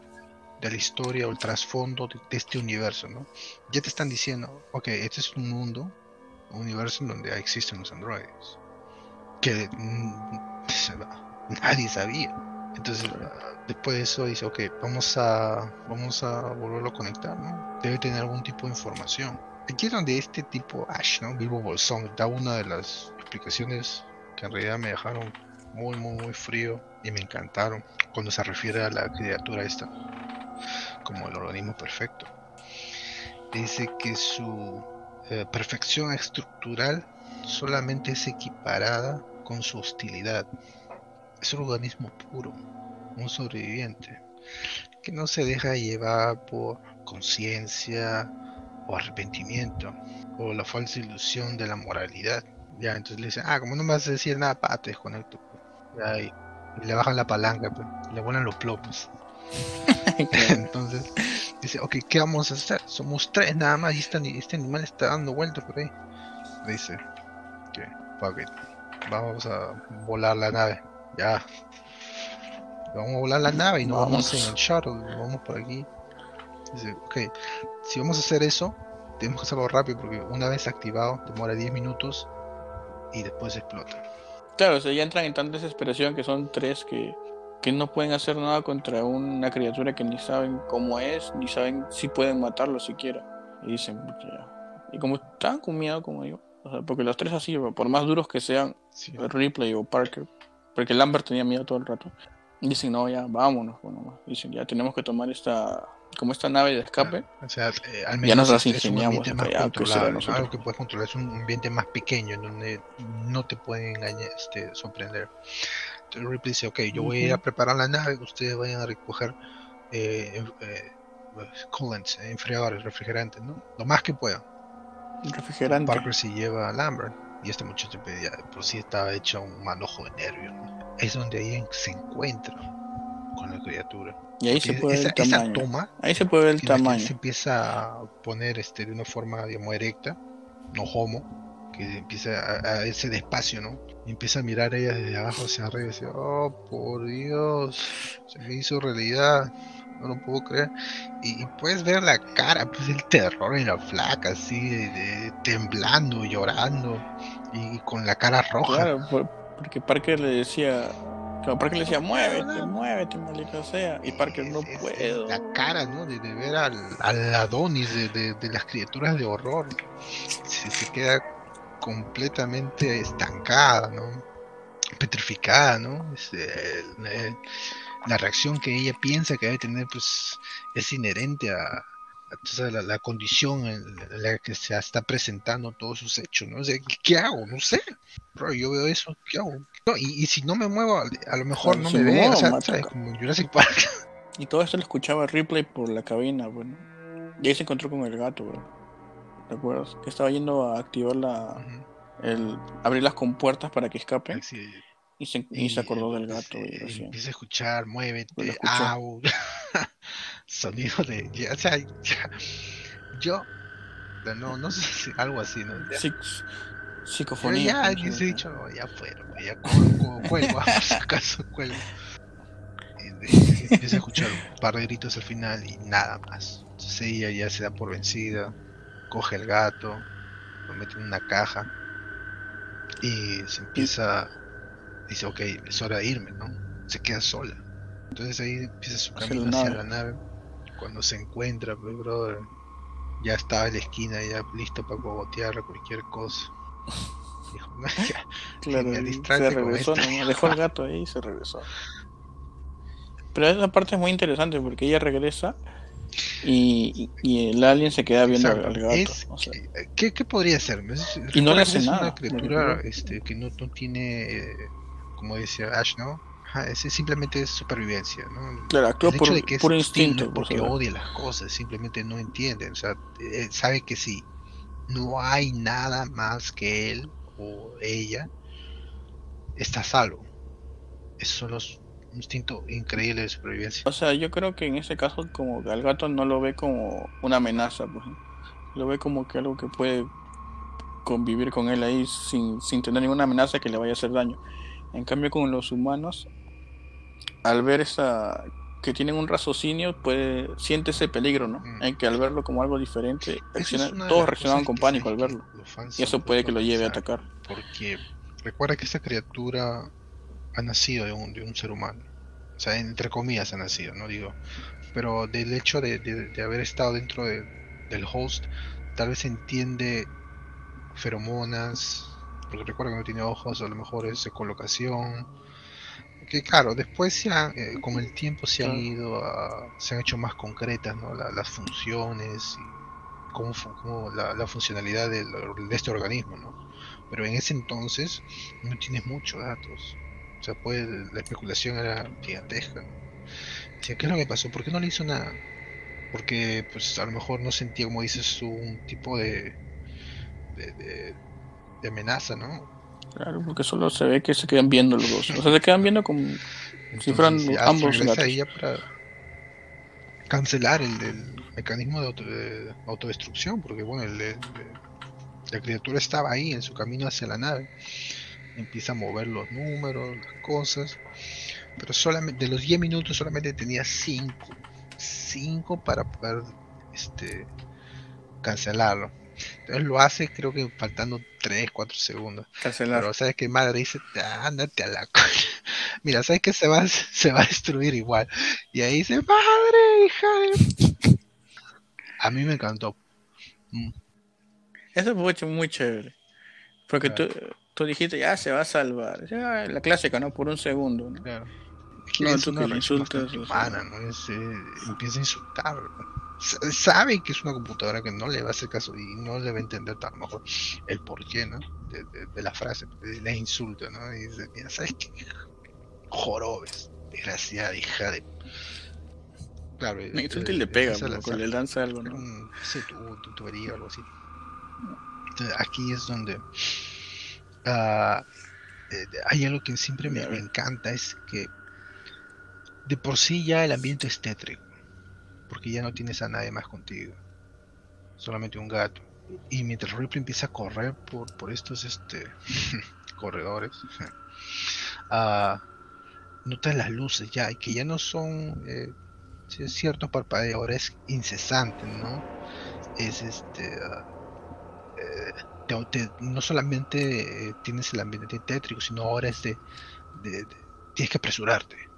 de la historia o el trasfondo de, de este universo, ¿no? Ya te están diciendo, ok, este es un mundo, un universo en donde existen los androides, que mm, [laughs] nadie sabía. Entonces, ah, después de eso dice, ok, vamos a, vamos a volverlo a conectar, ¿no? Debe tener algún tipo de información. Aquí es donde este tipo, Ash, ¿no? Bilbo Bolsón, da una de las explicaciones que en realidad me dejaron muy, muy, muy frío y me encantaron cuando se refiere a la criatura esta como el organismo perfecto. Dice que su eh, perfección estructural solamente es equiparada con su hostilidad. Es un organismo puro, un sobreviviente. que no se deja llevar por conciencia o arrepentimiento o la falsa ilusión de la moralidad. Ya, entonces le dicen, ah, como no me vas a decir nada, pa, te desconecto. pues". Y le bajan la palanca, pues, le vuelan los plomos. [laughs] entonces dice, ok, ¿qué vamos a hacer? Somos tres nada más y este, este animal está dando vueltas por ahí. Dice, que, fuck it, vamos a volar la nave. Ya. Vamos a volar la nave y no vamos, Vamos. en el shuttle, vamos por aquí. Dice, ok, si vamos a hacer eso, tenemos que hacerlo rápido porque una vez activado demora 10 minutos y después explota. Claro, o sea, ya entran en tanta desesperación que son tres que, que no pueden hacer nada contra una criatura que ni saben cómo es, ni saben si pueden matarlo siquiera. Y dicen, "Pucha, ya". Y como están con miedo, como digo, o sea, porque los tres así, por más duros que sean, Sí. Ripley o Parker, porque Lambert tenía miedo todo el rato, dicen, no, ya, vámonos, bueno, dicen, ya tenemos que tomar esta, como esta nave de escape. O sea, eh, al Ya menos nos las es, es un ingeniamos ambiente más ya, nosotros. algo que puedes controlar, es un ambiente más pequeño en donde no te pueden engañar, este, sorprender. Entonces Ripley dice, ok, yo voy a ir a preparar la nave, ustedes vayan a recoger eh, eh, coolants, eh, enfriadores, refrigerantes, ¿no? Lo más que puedan. Refrigerante. Parker se lleva a Lambert y este muchacho pues, ya de por sí estaba hecho un manojo de nervios. ¿no? Es donde ahí se encuentra con la criatura. Y ahí se puede ver esa, el esa tamaño. toma Ahí se puede ver el tamaño. se empieza a poner este, de una forma digamos erecta, no homo, que empieza a, a irse despacio, ¿no? Y empieza a mirar ella desde abajo hacia arriba y dice, oh por Dios, se me hizo realidad, no lo puedo creer. Y, y puedes ver la cara, pues el terror en la flaca, así, de- de- temblando, llorando, y con la cara roja. Claro, por- porque Parker le decía, claro, Parker le decía, muévete, muévete, maldita sea. Y Parker no es puedo. La cara, ¿no? De, de ver al, al Adonis de, de- de las criaturas de horror. Se, se queda completamente estancada, ¿no? Petrificada, ¿no? Es, eh, eh, la reacción que ella piensa que debe tener, pues, es inherente a, la, la condición en la que se está presentando todos sus hechos, ¿no? O sea, ¿qué, hago? No sé. Bro, yo veo eso, ¿qué hago? No, y, y si no me muevo, a, lo mejor no me ve, muevo, o sea, me ¿sabes? ataca. Como Jurassic Park. Y todo esto lo escuchaba Ripley por la cabina, bueno. Y ahí se encontró con el gato, bro. ¿Te acuerdas? Que estaba yendo a activar la. El abrir las compuertas para que escape. Sí, Y se, y se acordó del gato, se- y recién. Empieza a escuchar, muévete, au. [laughs] Sonido de. ya, o sea, ya, yo. No, no sé si algo así, ¿no? Ya. Pero psicofonía. ya, se ha dicho, no, ya fueron, ya cuelgo, si acaso cuelgo. [laughs] Y Empieza a escuchar un par de gritos al final y nada más. Entonces ella ya se da por vencida, coge el gato, lo mete en una caja y se empieza, dice, ok, es hora de irme, ¿no? Se queda sola. Entonces ahí empieza su camino hacia nave. la nave. Cuando se encuentra, pues, brother, ya estaba en la esquina, ya listo para cogotearla, cualquier cosa. Dijo, "No, [laughs] ya, Claro, se regresó. ¿no? dejó el gato ahí y se regresó. Pero esa parte es muy interesante porque ella regresa y, y- el alien se queda viendo al, Exacto. al gato. Es- o sea, ¿Qué, qué podría ser? Es- Y no le hace es nada, una criatura que este, que no, no tiene, eh, como decía Ash, ¿no? Ajá, es, simplemente es supervivencia, ¿no? claro, actúa El por hecho de que es no instinto. por porque saber. odia las cosas, simplemente no entiende, o sea, eh, sabe que si no hay nada más que él o ella, está salvo. Es solo s- un instinto increíble de supervivencia. O sea, yo creo que en ese caso como que al gato no lo ve como una amenaza, pues, lo ve como que algo que puede convivir con él ahí sin, sin tener ninguna amenaza que le vaya a hacer daño. En cambio con los humanos, al ver esa que tienen un raciocinio, puede siente ese peligro, ¿no? Mm. En que al verlo como algo diferente, todos reaccionaban con pánico al verlo. Y eso puede que lo lleve a atacar. Porque recuerda que esta criatura ha nacido de un, de un ser humano. O sea, entre comillas ha nacido, no digo. Pero del hecho de, de- de haber estado dentro de- del host, tal vez entiende feromonas, porque recuerda que no tiene ojos, a lo mejor es ecolocación. Que claro, después se han, eh, con el tiempo se han ido a, se han hecho más concretas, ¿no? La- las funciones y cómo, cómo la, la funcionalidad de este organismo, ¿no? Pero en ese entonces no tienes muchos datos. O sea, pues la especulación era gigantesca. ¿qué es lo que pasó? ¿Por qué no le hizo nada? Porque, pues, a lo mejor no sentía, como dices un tipo de, de, de, amenaza, ¿no? Claro, porque solo se ve que se quedan viendo los dos. O sea, se quedan viendo como si fueran ambos ella para cancelar el, mecanismo de, autodestrucción, porque, bueno, la criatura estaba ahí en su camino hacia la nave. Empieza a mover los números, las cosas pero solamente de los 10 minutos solamente tenía 5. 5 para poder este, cancelarlo. Entonces lo hace creo que faltando 3, 4 segundos. Cancelar. Pero sabes que madre dice, ándate a la [laughs] Mira, sabes que se va, [laughs] se va a destruir igual. Y ahí dice, madre, hija A mí me encantó. Mm. Eso fue muy chévere. Porque tú, tú dijiste, ya se va a salvar. Ya, la clásica, ¿no? Por un segundo. ¿no? Claro no, tú que le insultas. ¿no? Es, eh, empieza a insultar. Sabe que es una computadora que no le va a hacer caso y no le va a entender lo mejor el porqué, ¿no? De, la frase, le insulta, ¿no? Y dice, mira, ¿sabes qué? Jorobes, desgraciada hija de. Claro, me insulta y le pega, ¿no? le lanza algo, ¿no? Un, tu, tu tubería o algo así. Entonces, aquí es donde. Uh, hay algo que siempre me, encanta, es que de por sí ya el ambiente es tétrico, porque ya no tienes a nadie más contigo, solamente un gato. Y mientras Ripley empieza a correr por, por estos este, [laughs] corredores, [laughs] uh, notas las luces ya, y que ya no son eh, cierto parpadeo, ahora es incesante, ¿no? Es este. Ah, eh, no solamente eh, tienes el ambiente tétrico, sino ahora es de tienes que apresurarte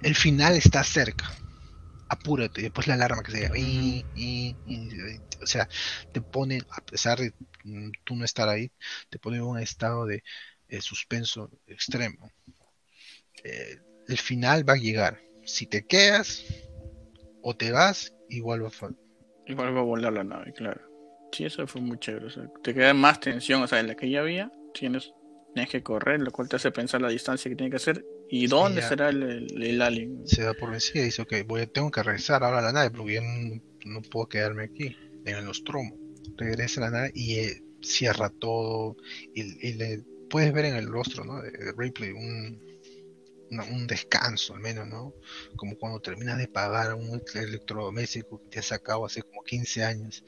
el final está cerca. Apúrate, después la alarma que se y, o sea, te pone, a pesar de mm, tú no estar ahí, te pone en un estado de eh, suspenso extremo. Eh, el final va a llegar. Si te quedas o te vas, igual va a Igual va a volar la nave, claro. Sí, eso fue muy chévere. O sea, te queda más tensión, o sea, en la que ya había, tienes, tienes que correr, lo cual te hace pensar la distancia que tiene que hacer ¿Y dónde será el, alien? Se da por vencida y dice, ok, voy, tengo que regresar ahora a la nave porque yo no, puedo quedarme aquí, en el Nostromo. Regresa a la nave y eh, cierra todo y, le puedes ver en el rostro ¿no? de, Ripley un, un descanso al menos, ¿no? Como cuando terminas de pagar un electrodoméstico que te has sacado hace como 15 años.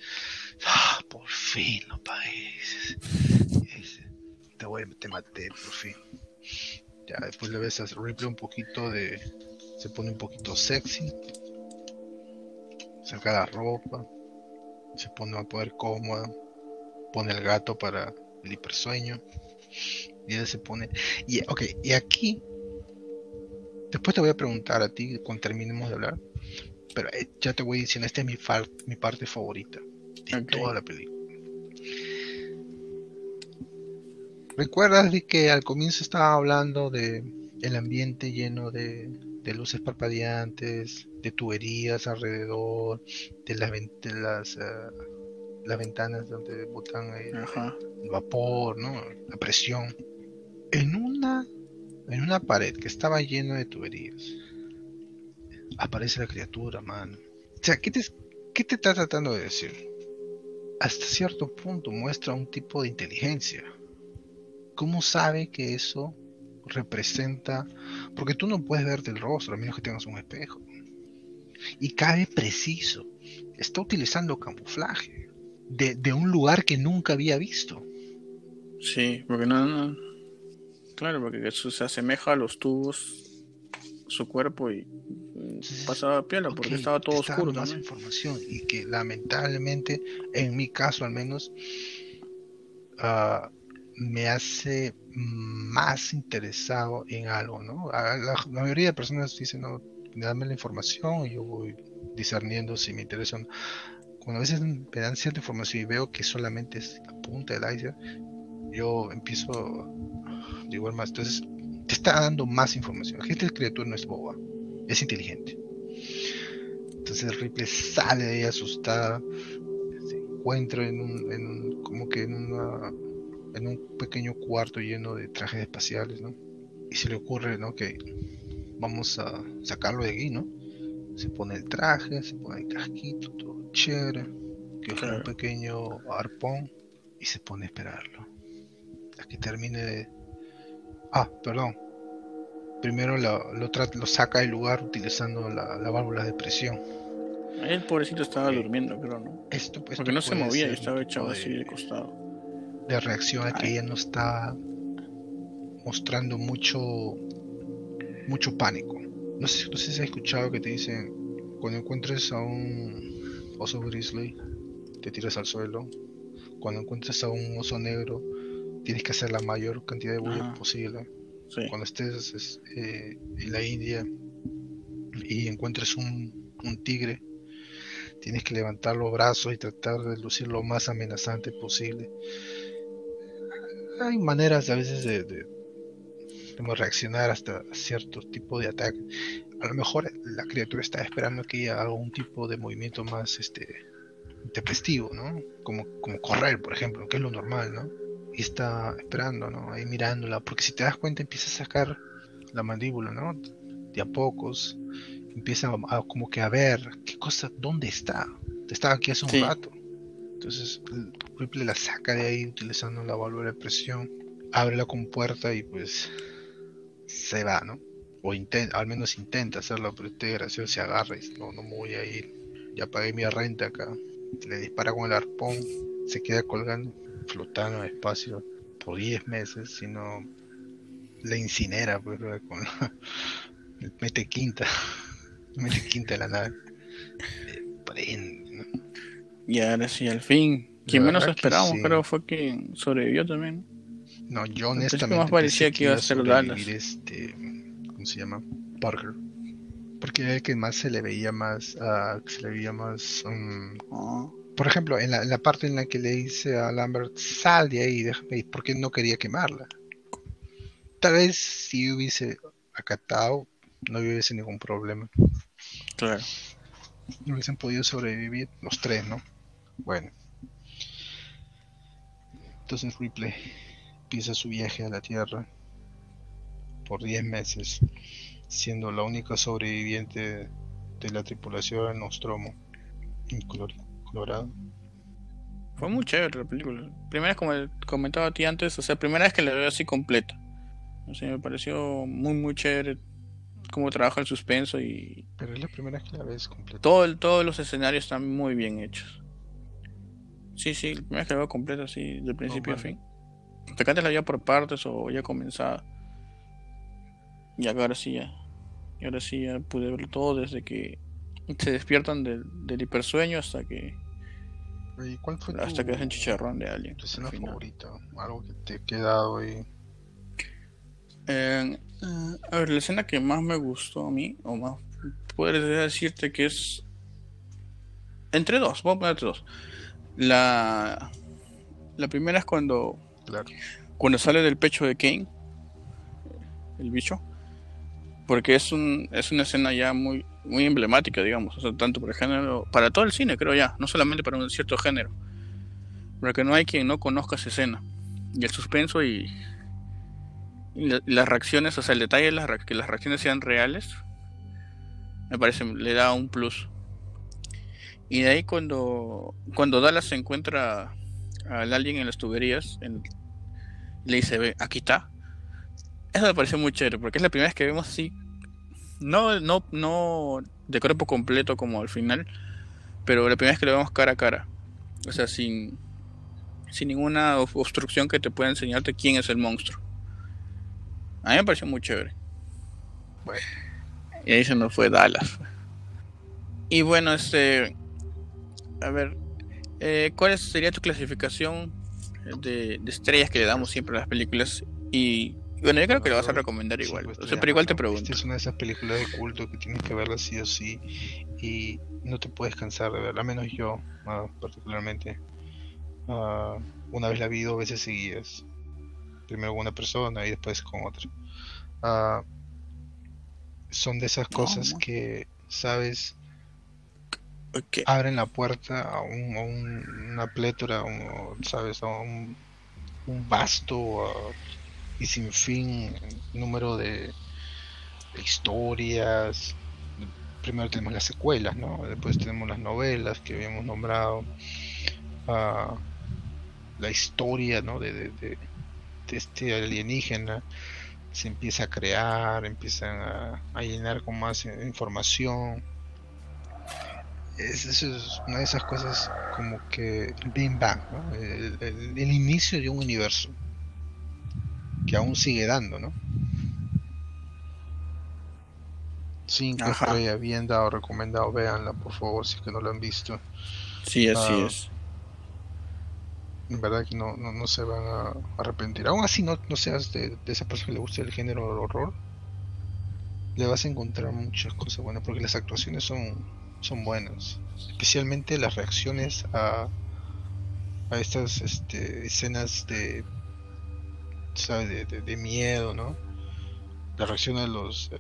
Ah, por fin lo pagué. Te, voy, te maté, por fin. Ya después le ves a Ripley un poquito de. Se pone un poquito sexy. Saca la ropa. Se pone a poder cómoda. Pone el gato para el hipersueño. Y él se pone. Y, ok, y aquí. Después te voy a preguntar a ti cuando terminemos de hablar. Pero eh, ya te voy diciendo, esta es mi, mi parte favorita de toda la película. ¿Recuerdas de que al comienzo estaba hablando de el ambiente lleno de, luces parpadeantes, de tuberías alrededor, de las, las, eh, las ventanas donde botan el, vapor, ¿no? La presión. En una, en una pared que estaba llena de tuberías, aparece la criatura, man. O sea, ¿qué te, ¿qué te está tratando de decir? Hasta cierto punto muestra un tipo de inteligencia ¿Cómo sabe que eso representa? Porque tú no puedes verte el rostro a menos que tengas un espejo. Y cabe preciso. Está utilizando camuflaje de, un lugar que nunca había visto. Sí, porque no, Claro, porque eso se asemeja a los tubos, su cuerpo y pasaba piola porque estaba todo oscuro. Más también. información y que lamentablemente, en mi caso al menos, uh, me hace más interesado en algo, ¿no? La, mayoría de personas dicen, no, dame la información y yo voy discerniendo si me interesa o no. Cuando a veces me dan cierta información y veo que solamente es la punta del iceberg, yo empiezo de igual más. Entonces, te está dando más información. La gente de criatura no es boba, es inteligente. Entonces Ripley sale de ahí asustada, se encuentra en un, en un como que en una en un pequeño cuarto lleno de trajes espaciales, ¿no? Y se le ocurre, ¿no? Que vamos a sacarlo de aquí, ¿no? se pone el traje, se pone el casquito, todo chévere, que es un pequeño arpón y se pone a esperarlo. Hasta que termine de... Ah, perdón. Primero lo, lo, lo saca del lugar utilizando la, la válvula de presión. El pobrecito estaba durmiendo, creo, ¿no? Esto, esto Porque no se movía estaba echado así de costado. de reacción a que Ay. ella no está mostrando mucho mucho pánico. No sé, no sé si has escuchado que te dicen cuando encuentres a un oso grizzly te tiras al suelo. Cuando encuentres a un oso negro tienes que hacer la mayor cantidad de bulla Ajá. posible. Sí. Cuando estés es, eh, en la India y encuentres un, un tigre tienes que levantar los brazos y tratar de lucir lo más amenazante posible hay maneras a veces de, reaccionar hasta cierto tipo de ataque. A lo mejor la criatura está esperando que haga un tipo de movimiento más este tempestivo, ¿no? Como, como correr, por ejemplo, que es lo normal, ¿no? Y está esperando, ¿no? Ahí mirándola, porque si te das cuenta empieza a sacar la mandíbula, ¿no? De a pocos, empieza a, a como que a ver qué cosa, dónde está. Estaba aquí hace un Sí. rato. Entonces el Ripley la saca de ahí utilizando la válvula de presión, abre la compuerta y pues se va, ¿no? O intenta, al menos intenta hacerlo, pero este gracioso se agarra y dice, no, no me voy a ir. Ya pagué mi renta acá. Le dispara con el arpón, se queda colgando, flotando en el espacio por 10 meses, si no la incinera, pues, con le mete quinta, [laughs] mete quinta la nave. Eh, prende, ¿no? Y ahora sí, al fin. Quien La menos esperábamos, sí. creo, fue quien sobrevivió también. No, yo honestamente más parecía pensé que iba a ser Dallas. este, ¿cómo se llama? Parker. Porque era el que más se le veía más, que se le veía más, mm, Ah, por ejemplo, en la, en la parte en la que le dice a Lambert, sal de ahí, déjame ir, porque no quería quemarla. Tal vez si hubiese acatado, no hubiese ningún problema. claro. No hubiesen podido sobrevivir los tres, ¿no? Bueno. Entonces Ripley empieza su viaje a la Tierra por 10 meses, siendo la única sobreviviente de la tripulación del Nostromo en Color- Fue muy chévere la película. Primera vez, como comentaba a ti antes, o sea, primera vez que la veo así completa. O sea, me pareció muy, muy chévere cómo trabaja el suspenso y Pero es la primera vez que la ves completa. todo el- todos los escenarios están muy bien hechos. Sí, sí, la primera vez que la veo completa así, de principio a fin. Hasta que antes la veía por partes o ya comenzada. Y ahora sí ya. Y ahora sí ya pude verlo todo desde que se despiertan del, del hipersueño hasta que ¿Y cuál fue hasta tu, que hacen chicharrón de alguien. tu escena favorita? Algo que te ha quedado ahí. Eh, eh, a ver, la escena que más me gustó a mí, o más, podría decirte que es. Entre dos, voy a ponerte dos. La, la primera es cuando, Claro. cuando sale del pecho de Kane, el bicho, porque es, un, es una escena ya muy, muy emblemática, digamos, tanto por el género, para todo el cine, creo ya, no solamente para un cierto género, porque no hay quien no conozca esa escena, y el suspenso y, y la- las reacciones, o sea, el detalle de las, que las reacciones sean reales, me parece, le da un plus. Y de ahí cuando, cuando Dallas se encuentra al alien en las tuberías, le dice, ve, aquí está. Eso me pareció muy chévere, porque es la primera vez que vemos así, no, no, no de cuerpo completo como al final, pero la primera vez que lo vemos cara a cara. O sea, sin, sin ninguna ob- obstrucción que te pueda enseñarte quién es el monstruo. A mí me pareció muy chévere. Bueno. Y ahí se nos fue Dallas. Y bueno, este. A ver. eh, ¿Cuál sería tu clasificación de, de estrellas que le damos siempre a las películas? Y bueno, yo creo que lo vas a recomendar igual. O sea, pero igual te pregunto. Esta es una de esas películas de culto que tienes que verla sí o sí y no te puedes cansar de verla, al menos yo ah, particularmente. Ah, una vez la vi dos veces seguidas. Primero con una persona y después con otra. Ah, son de esas cosas no. que, sabes, Ok. abren la puerta a, un, a un- una plétora, un- sabes, a un, un vasto y sin fin número de, historias, primero tenemos las secuelas, ¿no? Después tenemos las novelas que habíamos nombrado, uh, la historia, ¿no? De, de, de, este alienígena se empieza a crear, empiezan a, llenar con más información. Es, es, una de esas cosas como que el Big Bang, el inicio de un universo que aún sigue dando, ¿no? Cinco Ajá. estrellas, bien dado, recomendado, véanla por favor si es que no lo han visto. Sí, así Ah. es. En verdad que no, no, no se van a arrepentir. Aún así no, no seas de, de esa persona que le gusta el género del horror, le vas a encontrar muchas cosas buenas porque las actuaciones son, son buenas. Especialmente las reacciones a, a estas este, escenas de, De, miedo, ¿no? La reacción de los, eh,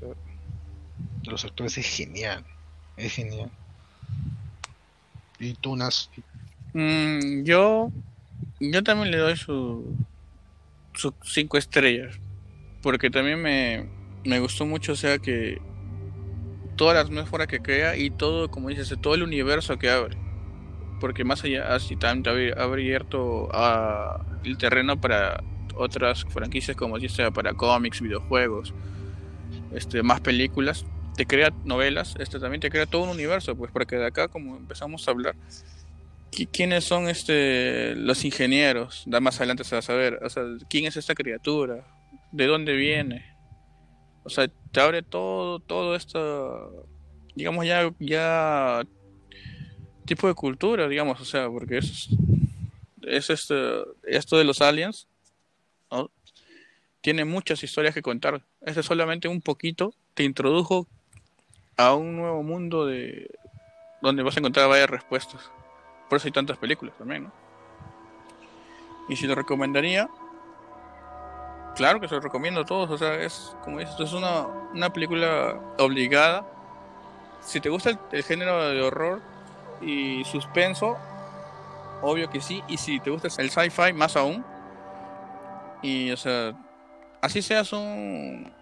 de los actores es genial. Es genial. Y tú, Nas, Mm, yo, yo también le doy su, sus cinco estrellas. Porque también me, me gustó mucho, o sea, que toda la atmósfera que crea y todo, como dices, todo el universo que abre. Porque más allá, así también ha abierto el terreno para otras franquicias, como ya sea para cómics, videojuegos, este, más películas. Te crea novelas, este también te crea todo un universo, pues porque de acá, como empezamos a hablar, qui- quiénes son este los ingenieros, da más adelante se va a saber, o sea, quién es esta criatura, de dónde viene, o sea, te abre todo, todo esto, digamos ya, ya tipo de cultura, digamos, o sea, porque es, es este, esto de los aliens. Tiene muchas historias que contar, este solamente un poquito te introdujo a un nuevo mundo de donde vas a encontrar varias respuestas. Por eso hay tantas películas también, ¿no? Y si lo recomendaría, claro que se lo recomiendo a todos. O sea, es como dices, es una, una película obligada. Si te gusta el, el género de horror y suspenso, obvio que sí. Y si te gusta el sci-fi, más aún. Y, o sea, así seas un,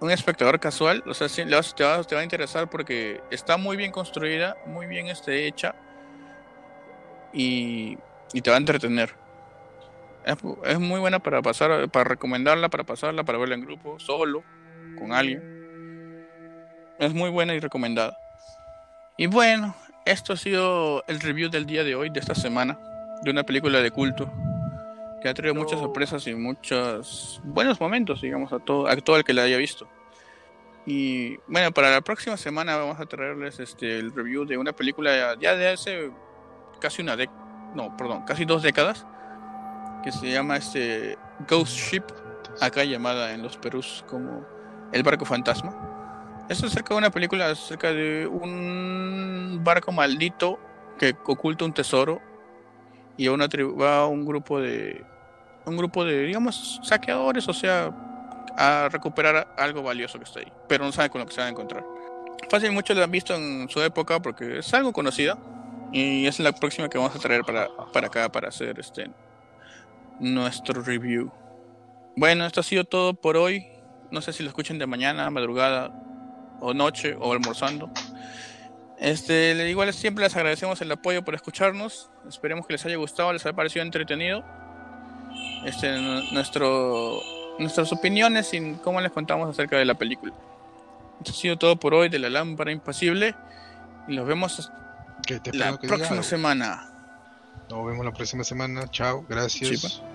un espectador casual, o sea, sí, le vas- te, va, a interesar porque está muy bien construida, muy bien este, hecha y, y te va a entretener. Es, es muy buena para pasar, para recomendarla, para pasarla, para verla en grupo, solo, con alguien. Es muy buena y recomendada. Y bueno, esto ha sido el review del día de hoy, de esta semana, de una película de culto que ha traído muchas sorpresas y muchos buenos momentos, digamos, a todo, a todo el que la haya visto. Y bueno, para la próxima semana vamos a traerles este el review de una película ya de hace casi una década, no, perdón, casi dos décadas, que se llama este Ghost Ship, acá llamada en los Perús como El barco fantasma. Esto es acerca de una película acerca de un barco maldito que oculta un tesoro y a una tribu, a un grupo de un grupo de digamos saqueadores, o sea, a recuperar algo valioso que está ahí, pero no saben con lo que se van a encontrar. Fácil muchos lo han visto en su época porque es algo conocida y es la próxima que vamos a traer para, para acá para hacer este nuestro review. Bueno, esto ha sido todo por hoy. No sé si lo escuchen de mañana, madrugada o noche o almorzando. Este, igual siempre les agradecemos el apoyo por escucharnos. Esperemos que les haya gustado, les haya parecido entretenido. Este, nu- nuestro, nuestras opiniones y cómo les contamos acerca de la película. Esto ha sido todo por hoy de la lámpara impasible. Y nos vemos la próxima semana. Nos vemos la próxima semana. Chao, gracias. Pa.